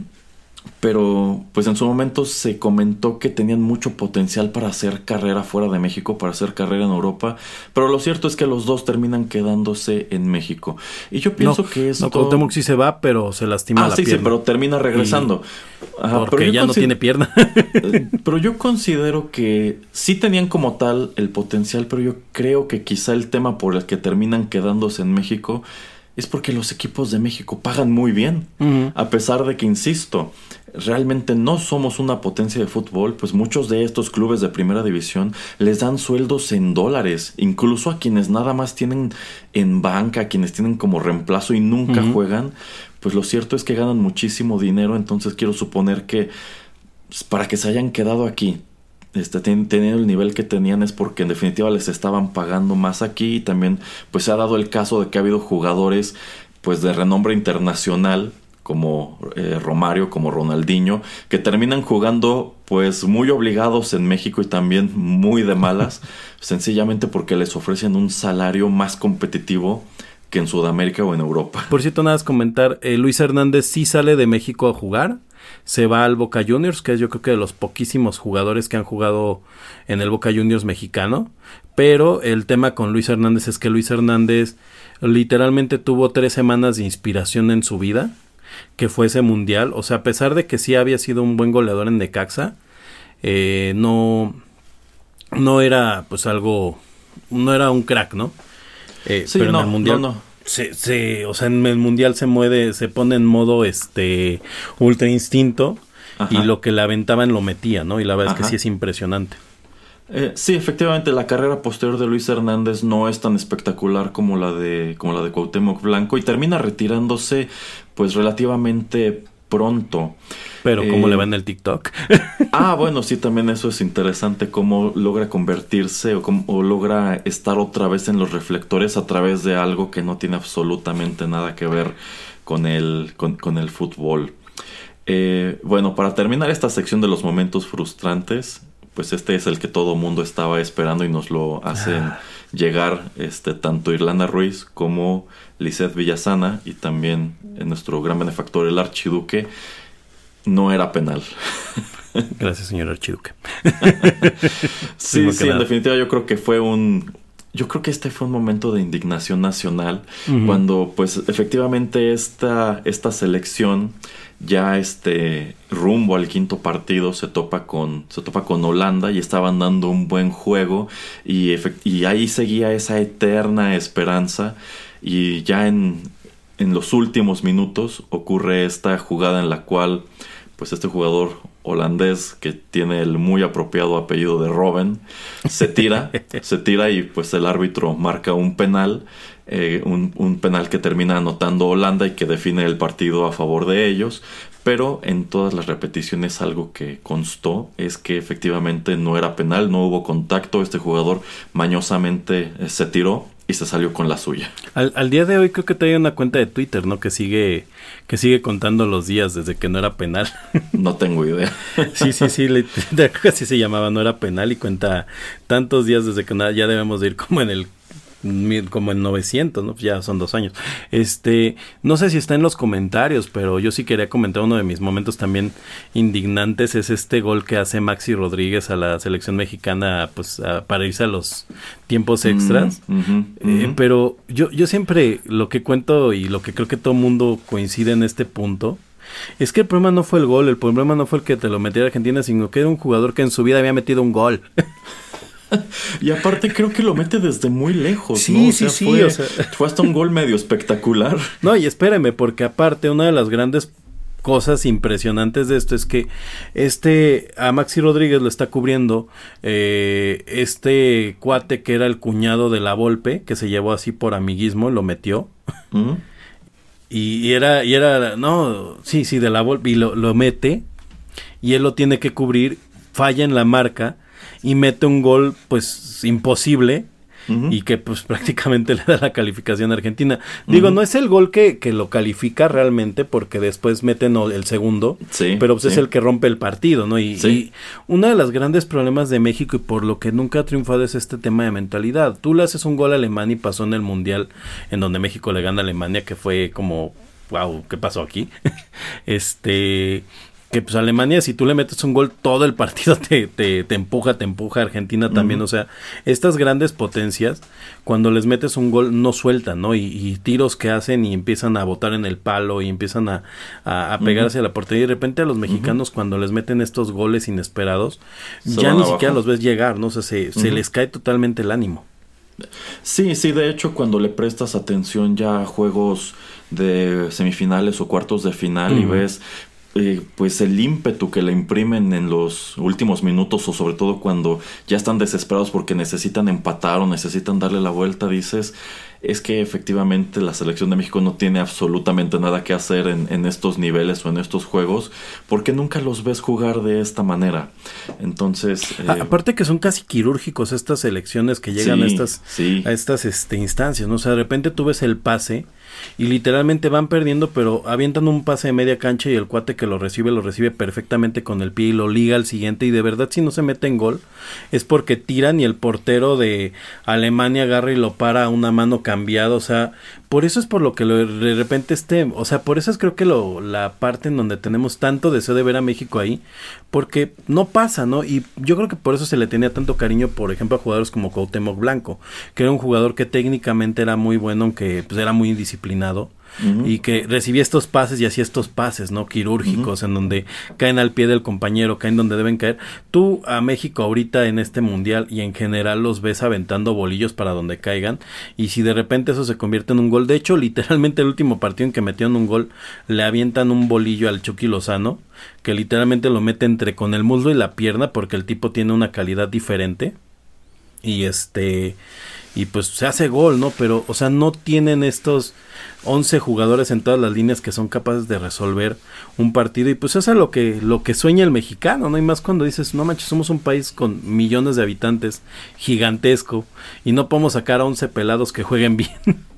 pero pues en su momento se comentó que tenían mucho potencial para hacer carrera fuera de México, para hacer carrera en Europa, pero lo cierto es que los dos terminan quedándose en México. Y yo pienso que eso... No, Cuauhtémoc sí se va, pero se lastima ah, la sí, Sí, pero termina regresando. porque ya no tiene pierna. pero yo considero que sí tenían como tal el potencial, pero yo creo que quizá el tema por el que terminan quedándose en México es porque los equipos de México pagan muy bien. A pesar de que, insisto, realmente no somos una potencia de fútbol, pues muchos de estos clubes de primera división les dan sueldos en dólares, incluso a quienes nada más tienen en banca, a quienes tienen como reemplazo y nunca juegan, pues lo cierto es que ganan muchísimo dinero, entonces quiero suponer que pues, para que se hayan quedado aquí este, teniendo el nivel que tenían es porque en definitiva les estaban pagando más aquí y también pues se ha dado el caso de que ha habido jugadores pues de renombre internacional como eh, Romario, como Ronaldinho, que terminan jugando pues muy obligados en México y también muy de malas, sencillamente porque les ofrecen un salario más competitivo que en Sudamérica o en Europa. Por cierto, nada más comentar, eh, Luis Hernández sí sale de México a jugar, se va al Boca Juniors, que es yo creo que de los poquísimos jugadores que han jugado en el Boca Juniors mexicano. Pero el tema con Luis Hernández es que Luis Hernández literalmente tuvo tres semanas de inspiración en su vida, que fue ese mundial. O sea, a pesar de que sí había sido un buen goleador en Necaxa, eh, no, no era pues algo, no era un crack, ¿no? Eh, pero en el mundial, no se, o sea, en el mundial se mueve, se pone en modo este ultra instinto y lo que le aventaban lo metía, ¿no? Y la verdad es que sí es impresionante. Eh, sí, efectivamente, la carrera posterior de Luis Hernández no es tan espectacular como la de como la de Cuauhtémoc Blanco y termina retirándose pues relativamente pronto. Pero cómo le eh, va en el TikTok. ah, bueno, sí, también eso es interesante, cómo logra convertirse o, cómo, logra estar otra vez en los reflectores a través de algo que no tiene absolutamente nada que ver con el, con, el fútbol. Eh, bueno, para terminar esta sección de los momentos frustrantes, pues este es el que todo mundo estaba esperando y nos lo hacen ah. llegar este, tanto Irlanda Ruiz como Lisette Villasana y también nuestro gran benefactor el Archiduque. No era penal. Gracias, señor Archiduque. sí, sí, en definitiva yo creo que fue un yo creo que este fue un momento de indignación nacional cuando pues efectivamente esta, esta selección ya este rumbo al quinto partido se topa con se topa con Holanda y estaban dando un buen juego y, y ahí seguía esa eterna esperanza y ya en, en los últimos minutos ocurre esta jugada en la cual pues este jugador holandés que tiene el muy apropiado apellido de Robben se tira se tira y pues el árbitro marca un penal eh, un, penal que termina anotando Holanda y que define el partido a favor de ellos. Pero en todas las repeticiones algo que constó es que efectivamente no era penal, no hubo contacto, este jugador mañosamente eh, se tiró y se salió con la suya. Al, día de hoy creo que trae una cuenta de Twitter, ¿no? Que sigue, que sigue contando los días desde que no era penal. No tengo idea. Sí, sí, sí, creo que así se llamaba, no era penal y cuenta tantos días desde que ya debemos de ir como en el como en 900, ¿no? Ya son dos años. Este, no sé si está en los comentarios, pero yo sí quería comentar uno de mis momentos también indignantes es este gol que hace Maxi Rodríguez a la selección mexicana, pues para irse a los tiempos extras. Eh, pero yo, yo siempre lo que cuento y lo que creo que todo mundo coincide en este punto es que el problema no fue el gol, el problema no fue el que te lo metiera Argentina, sino que era un jugador que en su vida había metido un gol. y aparte creo que lo mete desde muy lejos. Sí, sí, sí. Fue, hasta un gol medio espectacular. No, y espéreme, porque aparte una de las grandes cosas impresionantes de esto es que este a Maxi Rodríguez lo está cubriendo eh, este cuate que era el cuñado de la Volpe que se llevó así por amiguismo lo metió y, era y era no sí sí de la Volpe y lo, lo mete y él lo tiene que cubrir falla en la marca y mete un gol pues imposible y que pues prácticamente le da la calificación a Argentina. Digo, no es el gol que, que, lo califica realmente porque después meten el segundo, pero pues es el que rompe el partido, ¿no? Y, y, uno de los grandes problemas de México y por lo que nunca ha triunfado es este tema de mentalidad. Tú le haces un gol a Alemania y pasó en el Mundial en donde México le gana a Alemania que fue como, wow, ¿qué pasó aquí? este que pues Alemania si tú le metes un gol todo el partido te, te, te empuja, te empuja. Argentina también, o sea, estas grandes potencias cuando les metes un gol no sueltan, ¿no? Y, tiros que hacen y empiezan a botar en el palo y empiezan a, a, pegarse a la portería y de repente a los mexicanos cuando les meten estos goles inesperados ya ni siquiera los ves llegar, ¿no? O sea, se, se les cae totalmente el ánimo. Sí, sí, de hecho cuando le prestas atención ya a juegos de semifinales o cuartos de final y ves eh, pues el ímpetu que le imprimen en los últimos minutos o sobre todo cuando ya están desesperados porque necesitan empatar o necesitan darle la vuelta, dices, es que efectivamente la selección de México no tiene absolutamente nada que hacer en, estos niveles o en estos juegos porque nunca los ves jugar de esta manera. Entonces... Eh, aparte que son casi quirúrgicos estas selecciones que llegan a estas, a estas este, instancias, ¿no? O sea, de repente tú ves el pase y literalmente van perdiendo, pero avientan un pase de media cancha y el cuate que lo recibe lo recibe perfectamente con el pie y lo liga al siguiente y de verdad si no se mete en gol es porque tiran y el portero de Alemania agarra y lo para a una mano cambiada, o sea, por eso es por lo que de repente este, o sea, por eso es creo que lo, la parte en donde tenemos tanto deseo de ver a México ahí, porque no pasa, ¿no? Y yo creo que por eso se le tenía tanto cariño, por ejemplo, a jugadores como Cuauhtémoc Blanco, que era un jugador que técnicamente era muy bueno, aunque pues era muy indisciplinado y que recibía estos pases y hacía estos pases, ¿no? Quirúrgicos, en donde caen al pie del compañero, caen donde deben caer. Tú a México ahorita en este mundial y en general los ves aventando bolillos para donde caigan y si de repente eso se convierte en un gol, de hecho literalmente el último partido en que metieron un gol le avientan un bolillo al Chucky Lozano que literalmente lo mete entre con el muslo y la pierna porque el tipo tiene una calidad diferente y este y pues se hace gol, ¿no? Pero, o sea, no tienen estos 11 jugadores en todas las líneas que son capaces de resolver un partido y pues eso es lo que, lo que sueña el mexicano, ¿no? Y más cuando dices, no manches, somos un país con millones de habitantes, gigantesco, y no podemos sacar a 11 pelados que jueguen bien.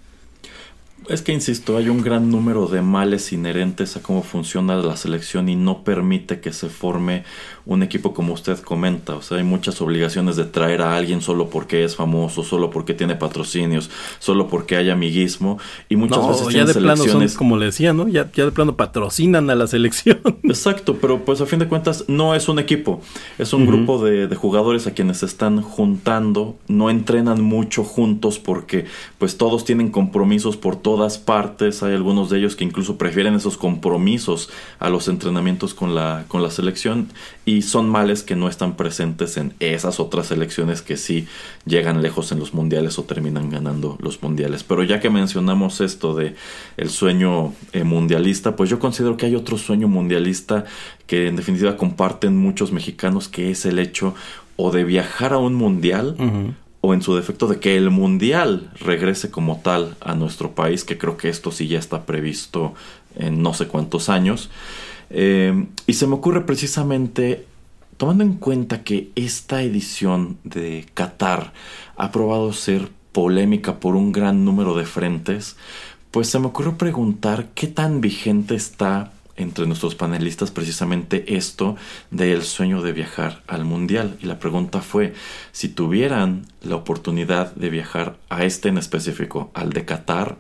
Es que insisto, hay un gran número de males inherentes a cómo funciona la selección y no permite que se forme un equipo como usted comenta. O sea, hay muchas obligaciones de traer a alguien solo porque es famoso, solo porque tiene patrocinios, solo porque hay amiguismo y muchas No, veces ya de plano son, selecciones como le decía, ¿no? Ya, ya de plano patrocinan a la selección. Exacto, pero pues a fin de cuentas no es un equipo, es un grupo de, de jugadores a quienes se están juntando, no entrenan mucho juntos porque pues todos tienen compromisos por todas partes, hay algunos de ellos que incluso prefieren esos compromisos a los entrenamientos con la, con la selección y son males que no están presentes en esas otras selecciones que sí llegan lejos en los mundiales o terminan ganando los mundiales. Pero ya que mencionamos esto de el sueño eh, mundialista, pues yo considero que hay otro sueño mundialista que en definitiva comparten muchos mexicanos, que es el hecho o de viajar a un mundial o en su defecto de que el mundial regrese como tal a nuestro país, que creo que esto sí ya está previsto en no sé cuántos años. Eh, y se me ocurre precisamente, tomando en cuenta que esta edición de Qatar ha probado ser polémica por un gran número de frentes, pues se me ocurrió preguntar qué tan vigente está entre nuestros panelistas precisamente esto del sueño de viajar al mundial. Y la pregunta fue, si tuvieran la oportunidad de viajar a este en específico, al de Qatar,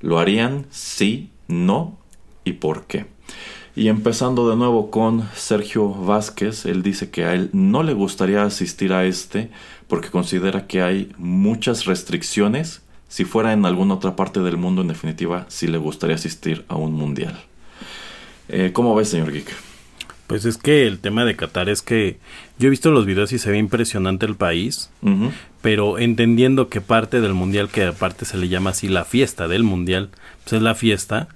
¿lo harían? Sí, no y por qué. Y empezando de nuevo con Sergio Vázquez, él dice que a él no le gustaría asistir a este porque considera que hay muchas restricciones. Si fuera en alguna otra parte del mundo, en definitiva, sí le gustaría asistir a un mundial. Eh, ¿Cómo ves, señor Geek? Pues es que el tema de Qatar es que yo he visto los videos y se ve impresionante el país, pero entendiendo que parte del mundial, que aparte se le llama así la fiesta del mundial, pues es la fiesta,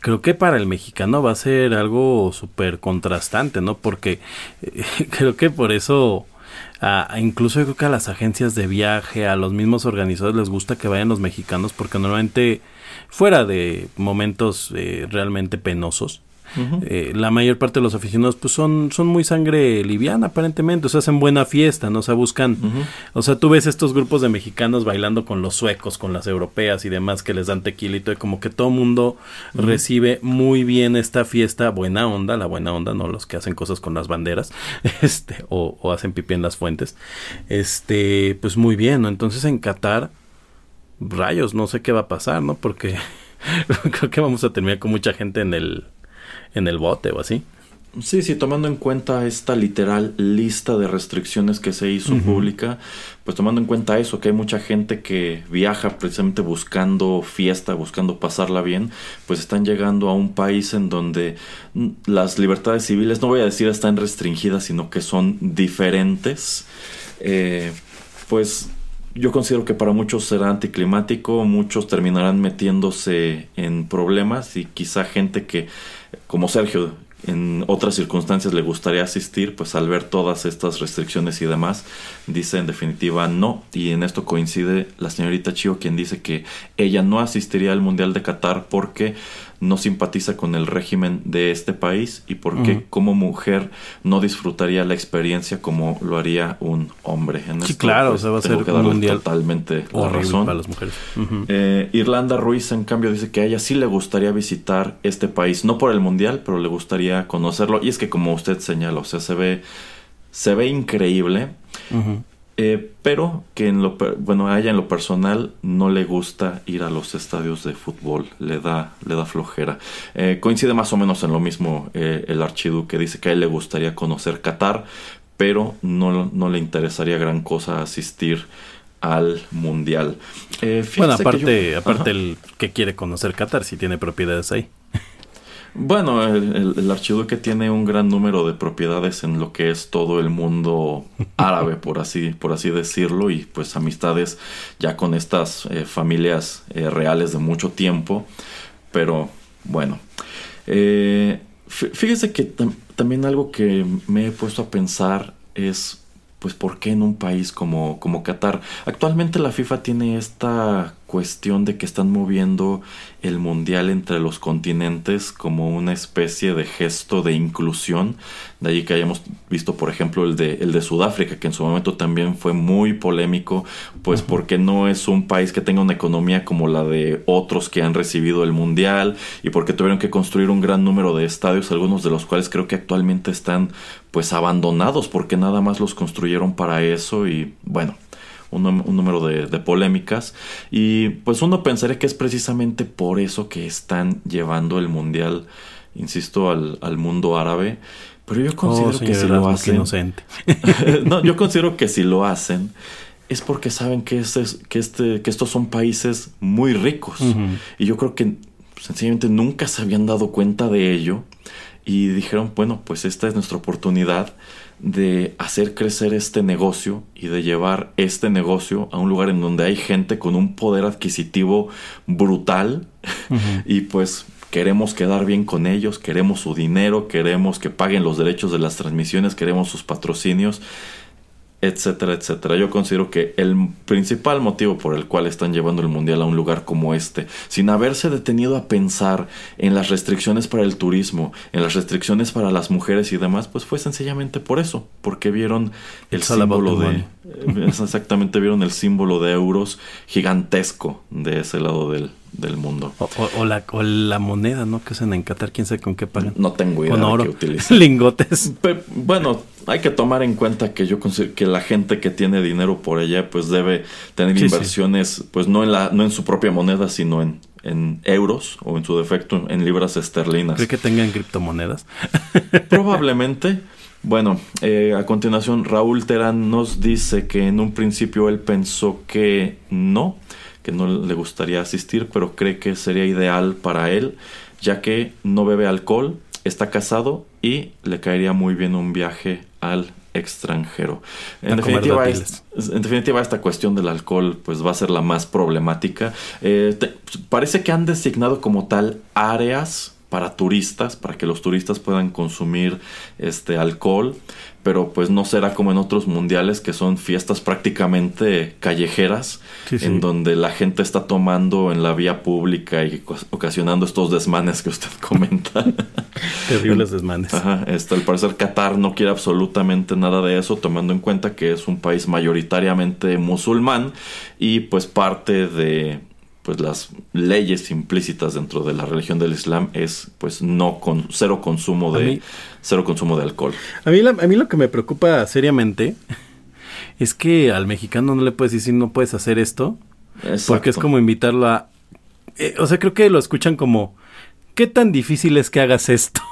creo que para el mexicano va a ser algo súper contrastante, ¿no? Porque eh, creo que por eso, incluso creo que a las agencias de viaje, a los mismos organizadores les gusta que vayan los mexicanos, porque normalmente fuera de momentos eh, realmente penosos, Eh, la mayor parte de los aficionados pues son, son muy sangre liviana aparentemente, o sea, hacen buena fiesta, ¿no? O sea, buscan, o sea, tú ves estos grupos de mexicanos bailando con los suecos, con las europeas y demás que les dan tequilito y como que todo mundo recibe muy bien esta fiesta, buena onda, la buena onda, no los que hacen cosas con las banderas, este, o, o hacen pipí en las fuentes, este, pues muy bien, ¿no? Entonces en Qatar, rayos, no sé qué va a pasar, ¿no? Porque creo que vamos a terminar con mucha gente en el, en el bote o así. Sí, sí, tomando en cuenta esta literal lista de restricciones que se hizo pública, pues tomando en cuenta eso, que hay mucha gente que viaja precisamente buscando fiesta, buscando pasarla bien, pues están llegando a un país en donde las libertades civiles, no voy a decir están restringidas, sino que son diferentes. Eh, pues yo considero que para muchos será anticlimático, muchos terminarán metiéndose en problemas y quizá gente que, como Sergio, en otras circunstancias le gustaría asistir, pues al ver todas estas restricciones y demás, dice en definitiva no. Y en esto coincide la señorita Chio, quien dice que ella no asistiría al Mundial de Qatar porque no simpatiza con el régimen de este país y porque Ujú. como mujer no disfrutaría la experiencia como lo haría un hombre. En Sí, esto, claro, pues, o sea, va a ser un mundial totalmente la razón. para las mujeres. Eh, Irlanda Ruiz, en cambio, dice que a ella sí le gustaría visitar este país, no por el mundial, pero le gustaría conocerlo. Y es que, como usted señala, o sea, se ve, se ve increíble. Eh, pero que en lo, bueno, a ella en lo personal no le gusta ir a los estadios de fútbol, le da, le da flojera. Eh, coincide más o menos en lo mismo eh, el archiduque, dice que a él le gustaría conocer Qatar, pero no, no le interesaría gran cosa asistir al mundial. Eh, Bueno, fíjese que aparte, yo- aparte el que quiere conocer Qatar, si tiene propiedades ahí. Bueno, el, el- el archiduque tiene un gran número de propiedades en lo que es todo el mundo árabe, por así, por así decirlo, y pues amistades ya con estas eh, familias eh, reales de mucho tiempo. Pero bueno, Eh, fí- fíjese que tam- también algo que me he puesto a pensar es, pues, ¿por qué en un país como, como Qatar? Actualmente la FIFA tiene esta cuestión de que están moviendo el mundial entre los continentes como una especie de gesto de inclusión. De ahí que hayamos visto, por ejemplo, el de, el de Sudáfrica, que en su momento también fue muy polémico, pues porque no es un país que tenga una economía como la de otros que han recibido el mundial y porque tuvieron que construir un gran número de estadios, algunos de los cuales creo que actualmente están pues abandonados porque nada más los construyeron para eso y bueno, un, número de, polémicas. Y pues uno pensaría que es precisamente por eso que están llevando el mundial, insisto, al, al mundo árabe. Pero yo considero oh, que si lo hacen. no, yo considero que si lo hacen es porque saben que, este, que, este, que estos son países muy ricos. Y yo creo que sencillamente nunca se habían dado cuenta de ello. Y dijeron, bueno, pues esta es nuestra oportunidad de hacer crecer este negocio y de llevar este negocio a un lugar en donde hay gente con un poder adquisitivo brutal. Y pues queremos quedar bien con ellos, queremos su dinero, queremos que paguen los derechos de las transmisiones, queremos sus patrocinios etcétera, etcétera. Yo considero que el principal motivo por el cual están llevando el mundial a un lugar como este, sin haberse detenido a pensar en las restricciones para el turismo, en las restricciones para las mujeres y demás, pues fue sencillamente por eso, porque vieron el símbolo de exactamente vieron el símbolo de euros gigantesco de ese lado del, del mundo. O, la, la moneda, ¿no? Que usan en Qatar, quién sabe con qué pagan. No tengo idea con oro. Lingotes. bueno, hay que tomar en cuenta que yo considero que la gente que tiene dinero por allá, pues debe tener inversiones, pues no en la, no en su propia moneda, sino en, en euros o en su defecto en libras esterlinas. ¿Cree que tengan criptomonedas? Probablemente. Bueno, eh, a continuación Raúl Terán nos dice que en un principio él pensó que no, que no le gustaría asistir, pero cree que sería ideal para él, ya que no bebe alcohol, está casado y le caería muy bien un viaje al extranjero. En definitiva, esta cuestión del alcohol pues va a ser la más problemática. Eh, parece que han designado como tal áreas para turistas, para que los turistas puedan consumir este alcohol, pero pues no será como en otros mundiales que son fiestas prácticamente callejeras, en donde la gente está tomando en la vía pública y ocasionando estos desmanes que usted comenta. Terribles desmanes. Ajá, este, al parecer Qatar no quiere absolutamente nada de eso, tomando en cuenta que es un país mayoritariamente musulmán y pues parte de pues las leyes implícitas dentro de la religión del Islam es pues no con cero consumo de cero consumo de alcohol. A mí, a mí lo que me preocupa seriamente es que al mexicano no le puedes decir no puedes hacer esto porque es como invitarlo a eh, o sea creo que lo escuchan como qué tan difícil es que hagas esto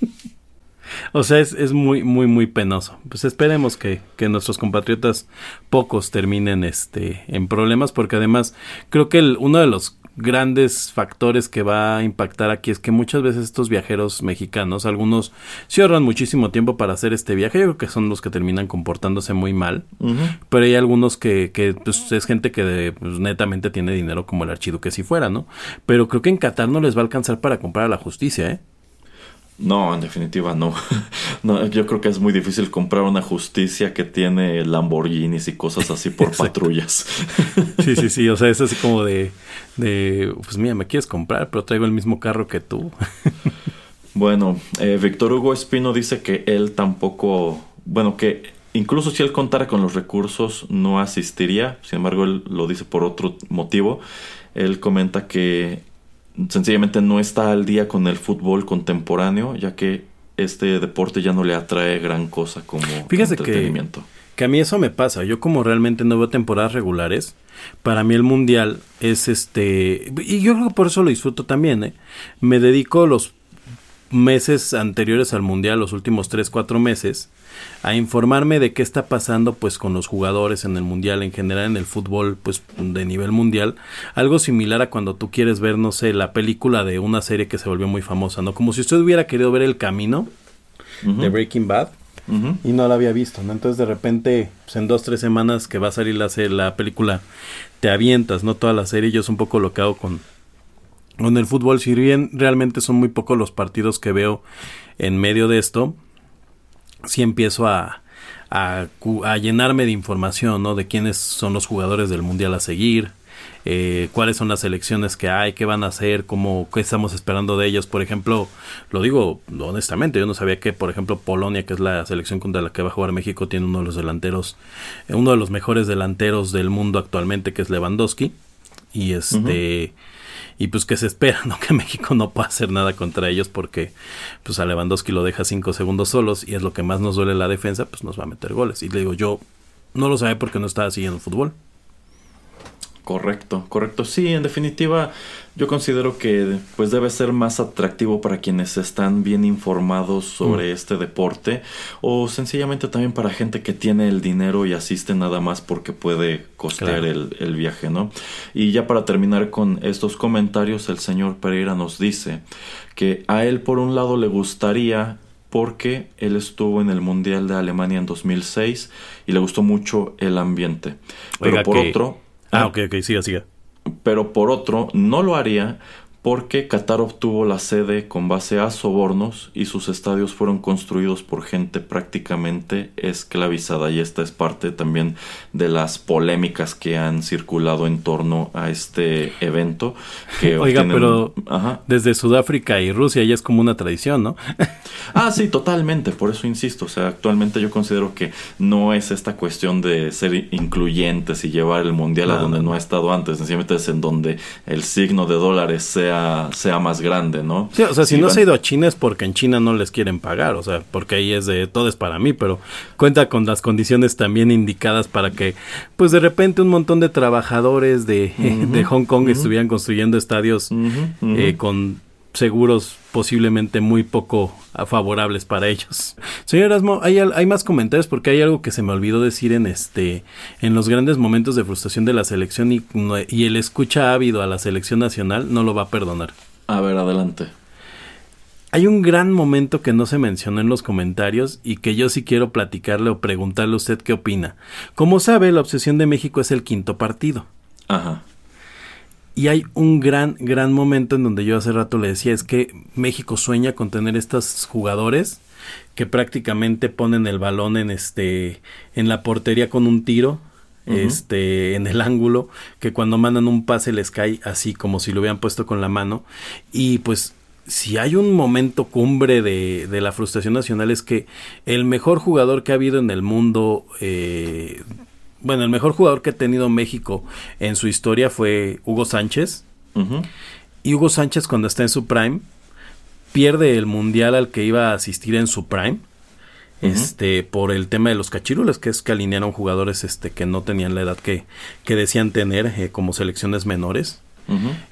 O sea, es, es, muy, muy, muy penoso. Pues esperemos que, que, nuestros compatriotas pocos terminen este, en problemas, porque además creo que el, uno de los grandes factores que va a impactar aquí es que muchas veces estos viajeros mexicanos, algunos se ahorran muchísimo tiempo para hacer este viaje, yo creo que son los que terminan comportándose muy mal, pero hay algunos que, que pues, es gente que pues, netamente tiene dinero como el archiduque si fuera, ¿no? Pero creo que en Qatar no les va a alcanzar para comprar a la justicia, ¿eh? No, en definitiva no. no. Yo creo que es muy difícil comprar una justicia que tiene Lamborghinis y cosas así por patrullas. sí, sí, sí. O sea, es así como de, de, pues mira, me quieres comprar, pero traigo el mismo carro que tú. bueno, eh, Víctor Hugo Espino dice que él tampoco, bueno, que incluso si él contara con los recursos no asistiría. Sin embargo, él lo dice por otro motivo. Él comenta que sencillamente no está al día con el fútbol contemporáneo, ya que este deporte ya no le atrae gran cosa como Fíjese entretenimiento. Que, que a mí eso me pasa. Yo como realmente no veo temporadas regulares, para mí el mundial es este y yo creo que por eso lo disfruto también. ¿eh? Me dedico los meses anteriores al mundial, los últimos 3, 4 meses, a informarme de qué está pasando pues con los jugadores en el mundial, en general en el fútbol pues de nivel mundial, algo similar a cuando tú quieres ver, no sé, la película de una serie que se volvió muy famosa, ¿no? Como si usted hubiera querido ver El Camino de Breaking Bad. Y no la había visto, ¿no? Entonces de repente, pues en dos, tres semanas que va a salir la, la película, te avientas, ¿no? Toda la serie, yo es un poco lo que hago con, en el fútbol, si bien realmente son muy pocos los partidos que veo en medio de esto, sí empiezo a, a, llenarme de información, ¿no? De quiénes son los jugadores del mundial a seguir, eh, cuáles son las elecciones que hay, qué van a hacer, cómo, qué estamos esperando de ellos. Por ejemplo, lo digo honestamente, yo no sabía que, por ejemplo, Polonia, que es la selección contra la que va a jugar México, tiene uno de los delanteros, eh, uno de los mejores delanteros del mundo actualmente, que es Lewandowski. Y este y pues que se espera, ¿no? Que México no pueda hacer nada contra ellos porque pues a Lewandowski lo deja cinco segundos solos y es lo que más nos duele la defensa, pues nos va a meter goles. Y le digo, yo no lo sabe porque no estaba siguiendo fútbol. Correcto, correcto. Sí, en definitiva, yo considero que pues debe ser más atractivo para quienes están bien informados sobre mm. este deporte o sencillamente también para gente que tiene el dinero y asiste nada más porque puede costear el, el, viaje, ¿no? Y ya para terminar con estos comentarios, el señor Pereira nos dice que a él por un lado le gustaría porque él estuvo en el Mundial de Alemania en 2006 y le gustó mucho el ambiente. Pero por otro Ah, ok, ok, siga, siga. Pero por otro, no lo haría porque Qatar obtuvo la sede con base a sobornos y sus estadios fueron construidos por gente prácticamente esclavizada. Y esta es parte también de las polémicas que han circulado en torno a este evento que Oiga, pero desde Sudáfrica y Rusia ya es como una tradición, ¿no? ah, sí, totalmente, por eso insisto, o sea, actualmente yo considero que no es esta cuestión de ser incluyentes y llevar el mundial a donde no ha estado antes, sencillamente es en donde el signo de dólares sea sea, más grande, ¿no? Sí, o sea, si, no se ha ido a China es porque en China no les quieren pagar, o sea, porque ahí es de todo es para mí, pero cuenta con las condiciones también indicadas para que, pues de repente un montón de trabajadores de, de Hong Kong estuvieran construyendo estadios eh, con seguros posiblemente muy poco favorables para ellos. Señor Erasmo, ¿hay, hay más comentarios porque hay algo que se me olvidó decir en este en los grandes momentos de frustración de la selección y, y el escucha ávido a la selección nacional no lo va a perdonar. A ver, adelante. Hay un gran momento que no se mencionó en los comentarios y que yo sí quiero platicarle o preguntarle a usted qué opina. Como sabe, la obsesión de México es el quinto partido. Ajá. Y hay un gran, gran momento en donde yo hace rato le decía, es que México sueña con tener estos jugadores que prácticamente ponen el balón en este, en la portería con un tiro, este, en el ángulo, que cuando mandan un pase les cae así como si lo hubieran puesto con la mano. Y pues si hay un momento cumbre de, de, la frustración nacional es que el mejor jugador que ha habido en el mundo eh, bueno, el mejor jugador que ha tenido México en su historia fue Hugo Sánchez. Y Hugo Sánchez cuando está en su prime pierde el mundial al que iba a asistir en su prime. Este, por el tema de los cachirules, que es que alinearon jugadores este, que no tenían la edad que, que decían tener eh, como selecciones menores.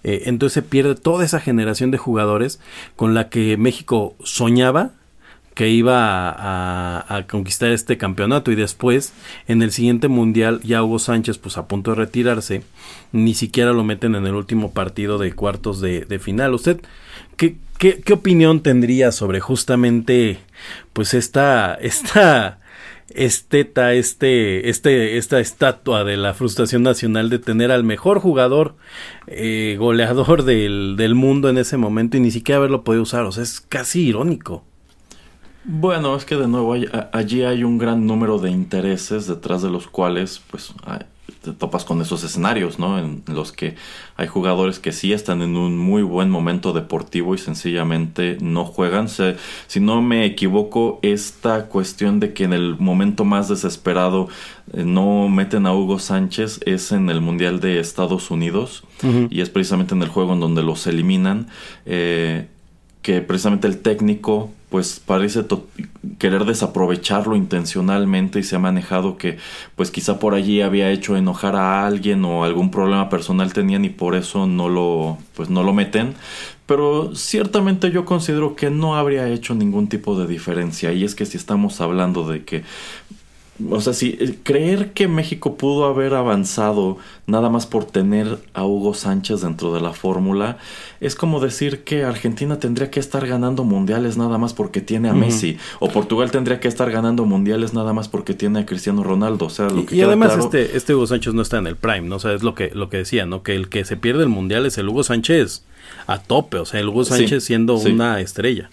Eh, entonces se pierde toda esa generación de jugadores con la que México soñaba que iba a, conquistar este campeonato y después en el siguiente mundial ya Hugo Sánchez pues a punto de retirarse ni siquiera lo meten en el último partido de cuartos de, final usted ¿qué, qué, qué opinión tendría sobre justamente pues esta esta esteta, este, este, esta estatua de la frustración nacional de tener al mejor jugador eh, goleador del, del, mundo en ese momento y ni siquiera haberlo podido usar. O sea, es casi irónico. Bueno, es que de nuevo allí hay un gran número de intereses detrás de los cuales pues te topas con esos escenarios, ¿no? En los que hay jugadores que sí están en un muy buen momento deportivo y sencillamente no juegan. si no me equivoco, esta cuestión de que en el momento más desesperado eh, no meten a Hugo Sánchez es en el Mundial de Estados Unidos y es precisamente en el juego en donde los eliminan. Eh, que precisamente el técnico pues parece querer desaprovecharlo intencionalmente y se ha manejado que pues quizá por allí había hecho enojar a alguien o algún problema personal tenían y por eso no lo pues no lo meten. Pero ciertamente yo considero que no habría hecho ningún tipo de diferencia. Y es que si estamos hablando de que o sea, si eh, creer que México pudo haber avanzado nada más por tener a Hugo Sánchez dentro de la fórmula, es como decir que Argentina tendría que estar ganando mundiales nada más porque tiene a Messi, o Portugal tendría que estar ganando mundiales nada más porque tiene a Cristiano Ronaldo. O sea, lo que y, además este, este Hugo Sánchez no está en el prime, ¿no? O sea, es lo que, lo que decía, ¿no? Que el que se pierde el mundial es el Hugo Sánchez a tope, o sea, el Hugo Sánchez siendo una estrella.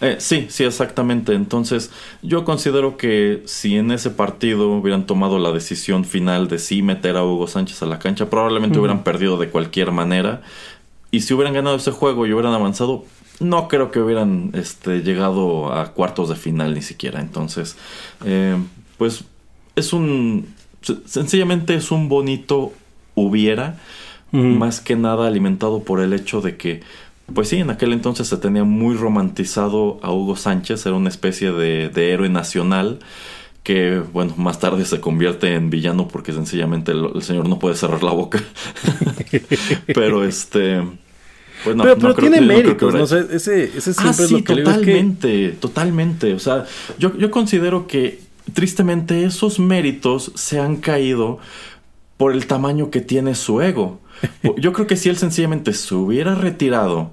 Eh, sí, sí, exactamente. Entonces, yo considero que si en ese partido hubieran tomado la decisión final de sí meter a Hugo Sánchez a la cancha, probablemente hubieran perdido de cualquier manera. Y si hubieran ganado ese juego y hubieran avanzado, no creo que hubieran este, llegado a cuartos de final ni siquiera. Entonces, eh, pues es un... Sencillamente es un bonito hubiera, más que nada alimentado por el hecho de que pues sí, en aquel entonces se tenía muy romantizado a Hugo Sánchez, era una especie de, héroe nacional que, bueno, más tarde se convierte en villano porque sencillamente el, señor no puede cerrar la boca. pero este... Pues no, pero, tiene méritos, no, ese, ese ah, siempre es lo que totalmente, totalmente. O sea, yo, yo considero que tristemente esos méritos se han caído por el tamaño que tiene su ego. Yo creo que si él sencillamente se hubiera retirado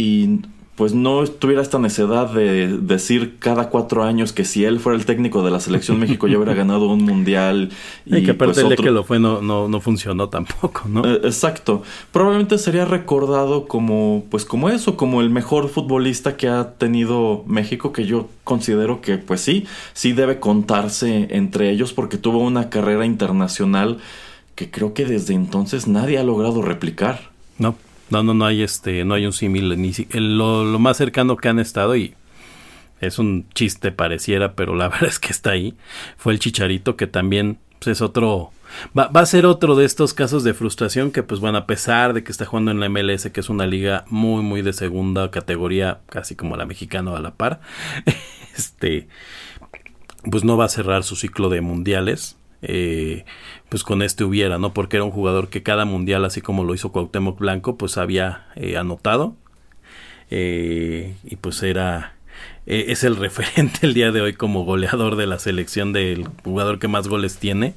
y pues no tuviera esta necedad de decir cada cuatro años que si él fuera el técnico de la selección México ya hubiera ganado un mundial y, que aparte pues, que lo fue no, no, no funcionó tampoco, ¿no? Eh, exacto. Probablemente sería recordado como pues como eso, como el mejor futbolista que ha tenido México, que yo considero que pues sí, sí debe contarse entre ellos porque tuvo una carrera internacional que creo que desde entonces nadie ha logrado replicar. No. No, no, no hay este, no hay un símil, ni lo, lo, más cercano que han estado y es un chiste pareciera, pero la verdad es que está ahí. Fue el Chicharito que también pues, es otro, va, a ser otro de estos casos de frustración que pues bueno, a pesar de que está jugando en la MLS, que es una liga muy, muy de segunda categoría, casi como la mexicana a la par, este, pues no va a cerrar su ciclo de mundiales. Eh, pues con este hubiera, ¿no? Porque era un jugador que cada mundial, así como lo hizo Cuauhtémoc Blanco, pues había eh, anotado. Eh, y pues era es el referente el día de hoy como goleador de la selección del jugador que más goles tiene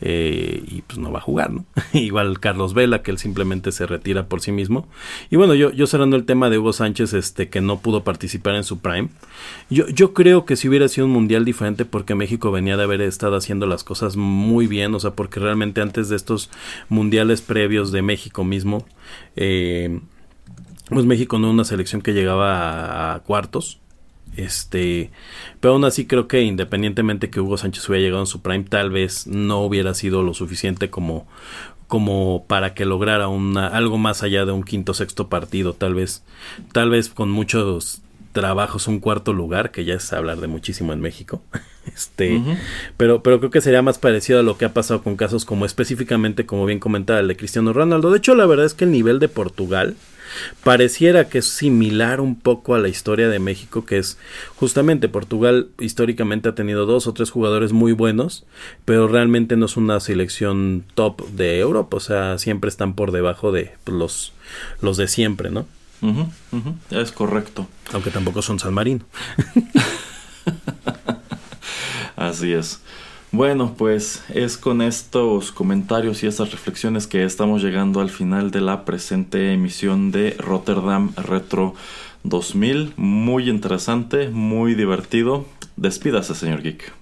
eh, y pues no va a jugar, ¿no? Igual Carlos Vela, que él simplemente se retira por sí mismo. Y bueno, yo, yo cerrando el tema de Hugo Sánchez, este, que no pudo participar en su prime, yo, yo creo que si hubiera sido un mundial diferente, porque México venía de haber estado haciendo las cosas muy bien, o sea, porque realmente antes de estos mundiales previos de México mismo, eh, pues México no era una selección que llegaba a cuartos, este, pero aún así creo que independientemente que Hugo Sánchez hubiera llegado en su prime, tal vez no hubiera sido lo suficiente como, como para que lograra una, algo más allá de un quinto sexto partido, tal vez, tal vez con muchos trabajos un cuarto lugar, que ya es hablar de muchísimo en México. Este, pero, pero creo que sería más parecido a lo que ha pasado con casos como específicamente, como bien comentaba, el de Cristiano Ronaldo. De hecho, la verdad es que el nivel de Portugal Pareciera que es similar un poco a la historia de México, que es justamente Portugal históricamente ha tenido dos o tres jugadores muy buenos, pero realmente no es una selección top de Europa, o sea, siempre están por debajo de los, los de siempre, ¿no? Es correcto. Aunque tampoco son San Marino. Así es. Bueno, pues es con estos comentarios y estas reflexiones que estamos llegando al final de la presente emisión de Rotterdam Retro 2000. Muy interesante, muy divertido. Despídase, señor Geek.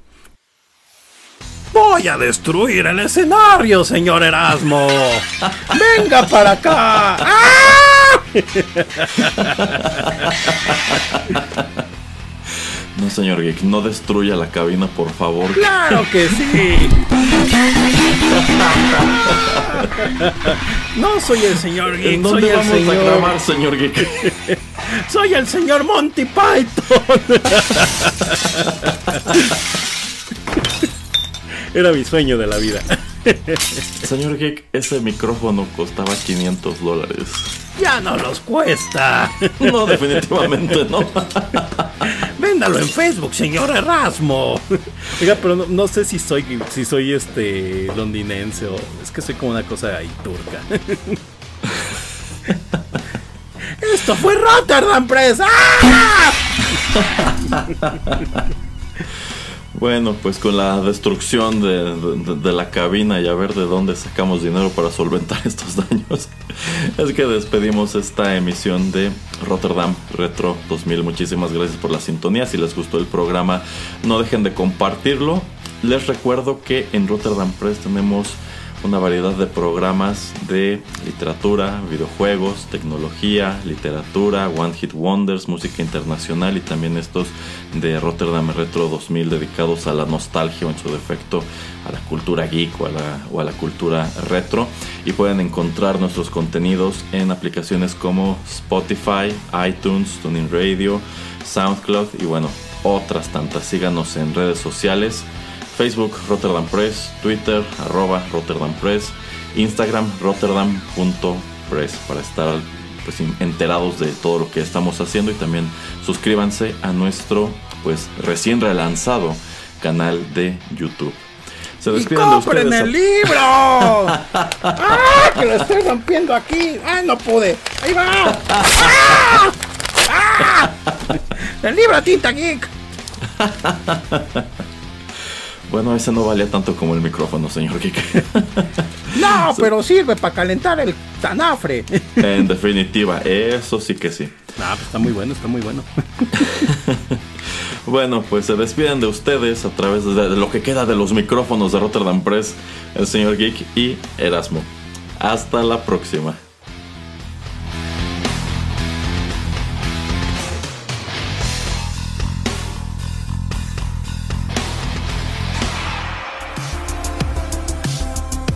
Voy a destruir el escenario, señor Erasmo. Venga para acá. ¡Ah! No, señor Geek, no destruya la cabina, por favor. ¡Claro que sí! No soy el señor Geek, ¿En dónde soy vamos el señor... a grabar, señor Geek? Soy el señor Monty Python. Era mi sueño de la vida. Señor Geek, ese micrófono costaba 500 dólares. Ya no los cuesta. No, definitivamente no. Véndalo en Facebook, señor Erasmo. Oiga, pero no, sé si soy si soy este londinense o es que soy como una cosa ahí turca. Esto fue Rotterdam Press. ¡Ah! Bueno, pues con la destrucción de, la cabina y a ver de dónde sacamos dinero para solventar estos daños, es que despedimos esta emisión de Rotterdam Retro 2000. Muchísimas gracias por la sintonía. Si les gustó el programa, no dejen de compartirlo. Les recuerdo que en Rotterdam Press tenemos una variedad de programas de literatura, videojuegos, tecnología, literatura, One Hit Wonders, música internacional y también estos de Rotterdam Retro 2000 dedicados a la nostalgia o en su defecto a la cultura geek o a la, o a la cultura retro. Y pueden encontrar nuestros contenidos en aplicaciones como Spotify, iTunes, Tuning Radio, SoundCloud y bueno, otras tantas. Síganos en redes sociales. Facebook Rotterdam Press, Twitter arroba Rotterdam Press, Instagram rotterdam.press para estar pues enterados de todo lo que estamos haciendo y también suscríbanse a nuestro pues recién relanzado canal de YouTube. Se despiden de ustedes. el libro! ¡Ah! Que lo estoy rompiendo aquí. ¡Ah! No pude. ¡Ahí va! ¡Ah! ¡Ah! El libro Tinta Geek. Bueno, ese no valía tanto como el micrófono, señor Kike. no, pero sirve para calentar el tanafre. En definitiva, eso sí que sí. Ah, pues está muy bueno, está muy bueno. bueno, pues se despiden de ustedes a través de lo que queda de los micrófonos de Rotterdam Press, el señor Geek y Erasmo. Hasta la próxima.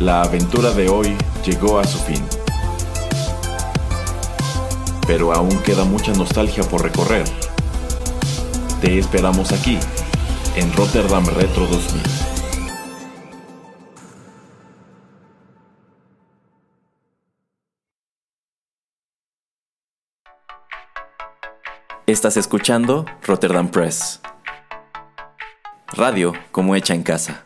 La aventura de hoy llegó a su fin. Pero aún queda mucha nostalgia por recorrer. Te esperamos aquí, en Rotterdam Retro 2000. Estás escuchando Rotterdam Press. Radio como hecha en casa.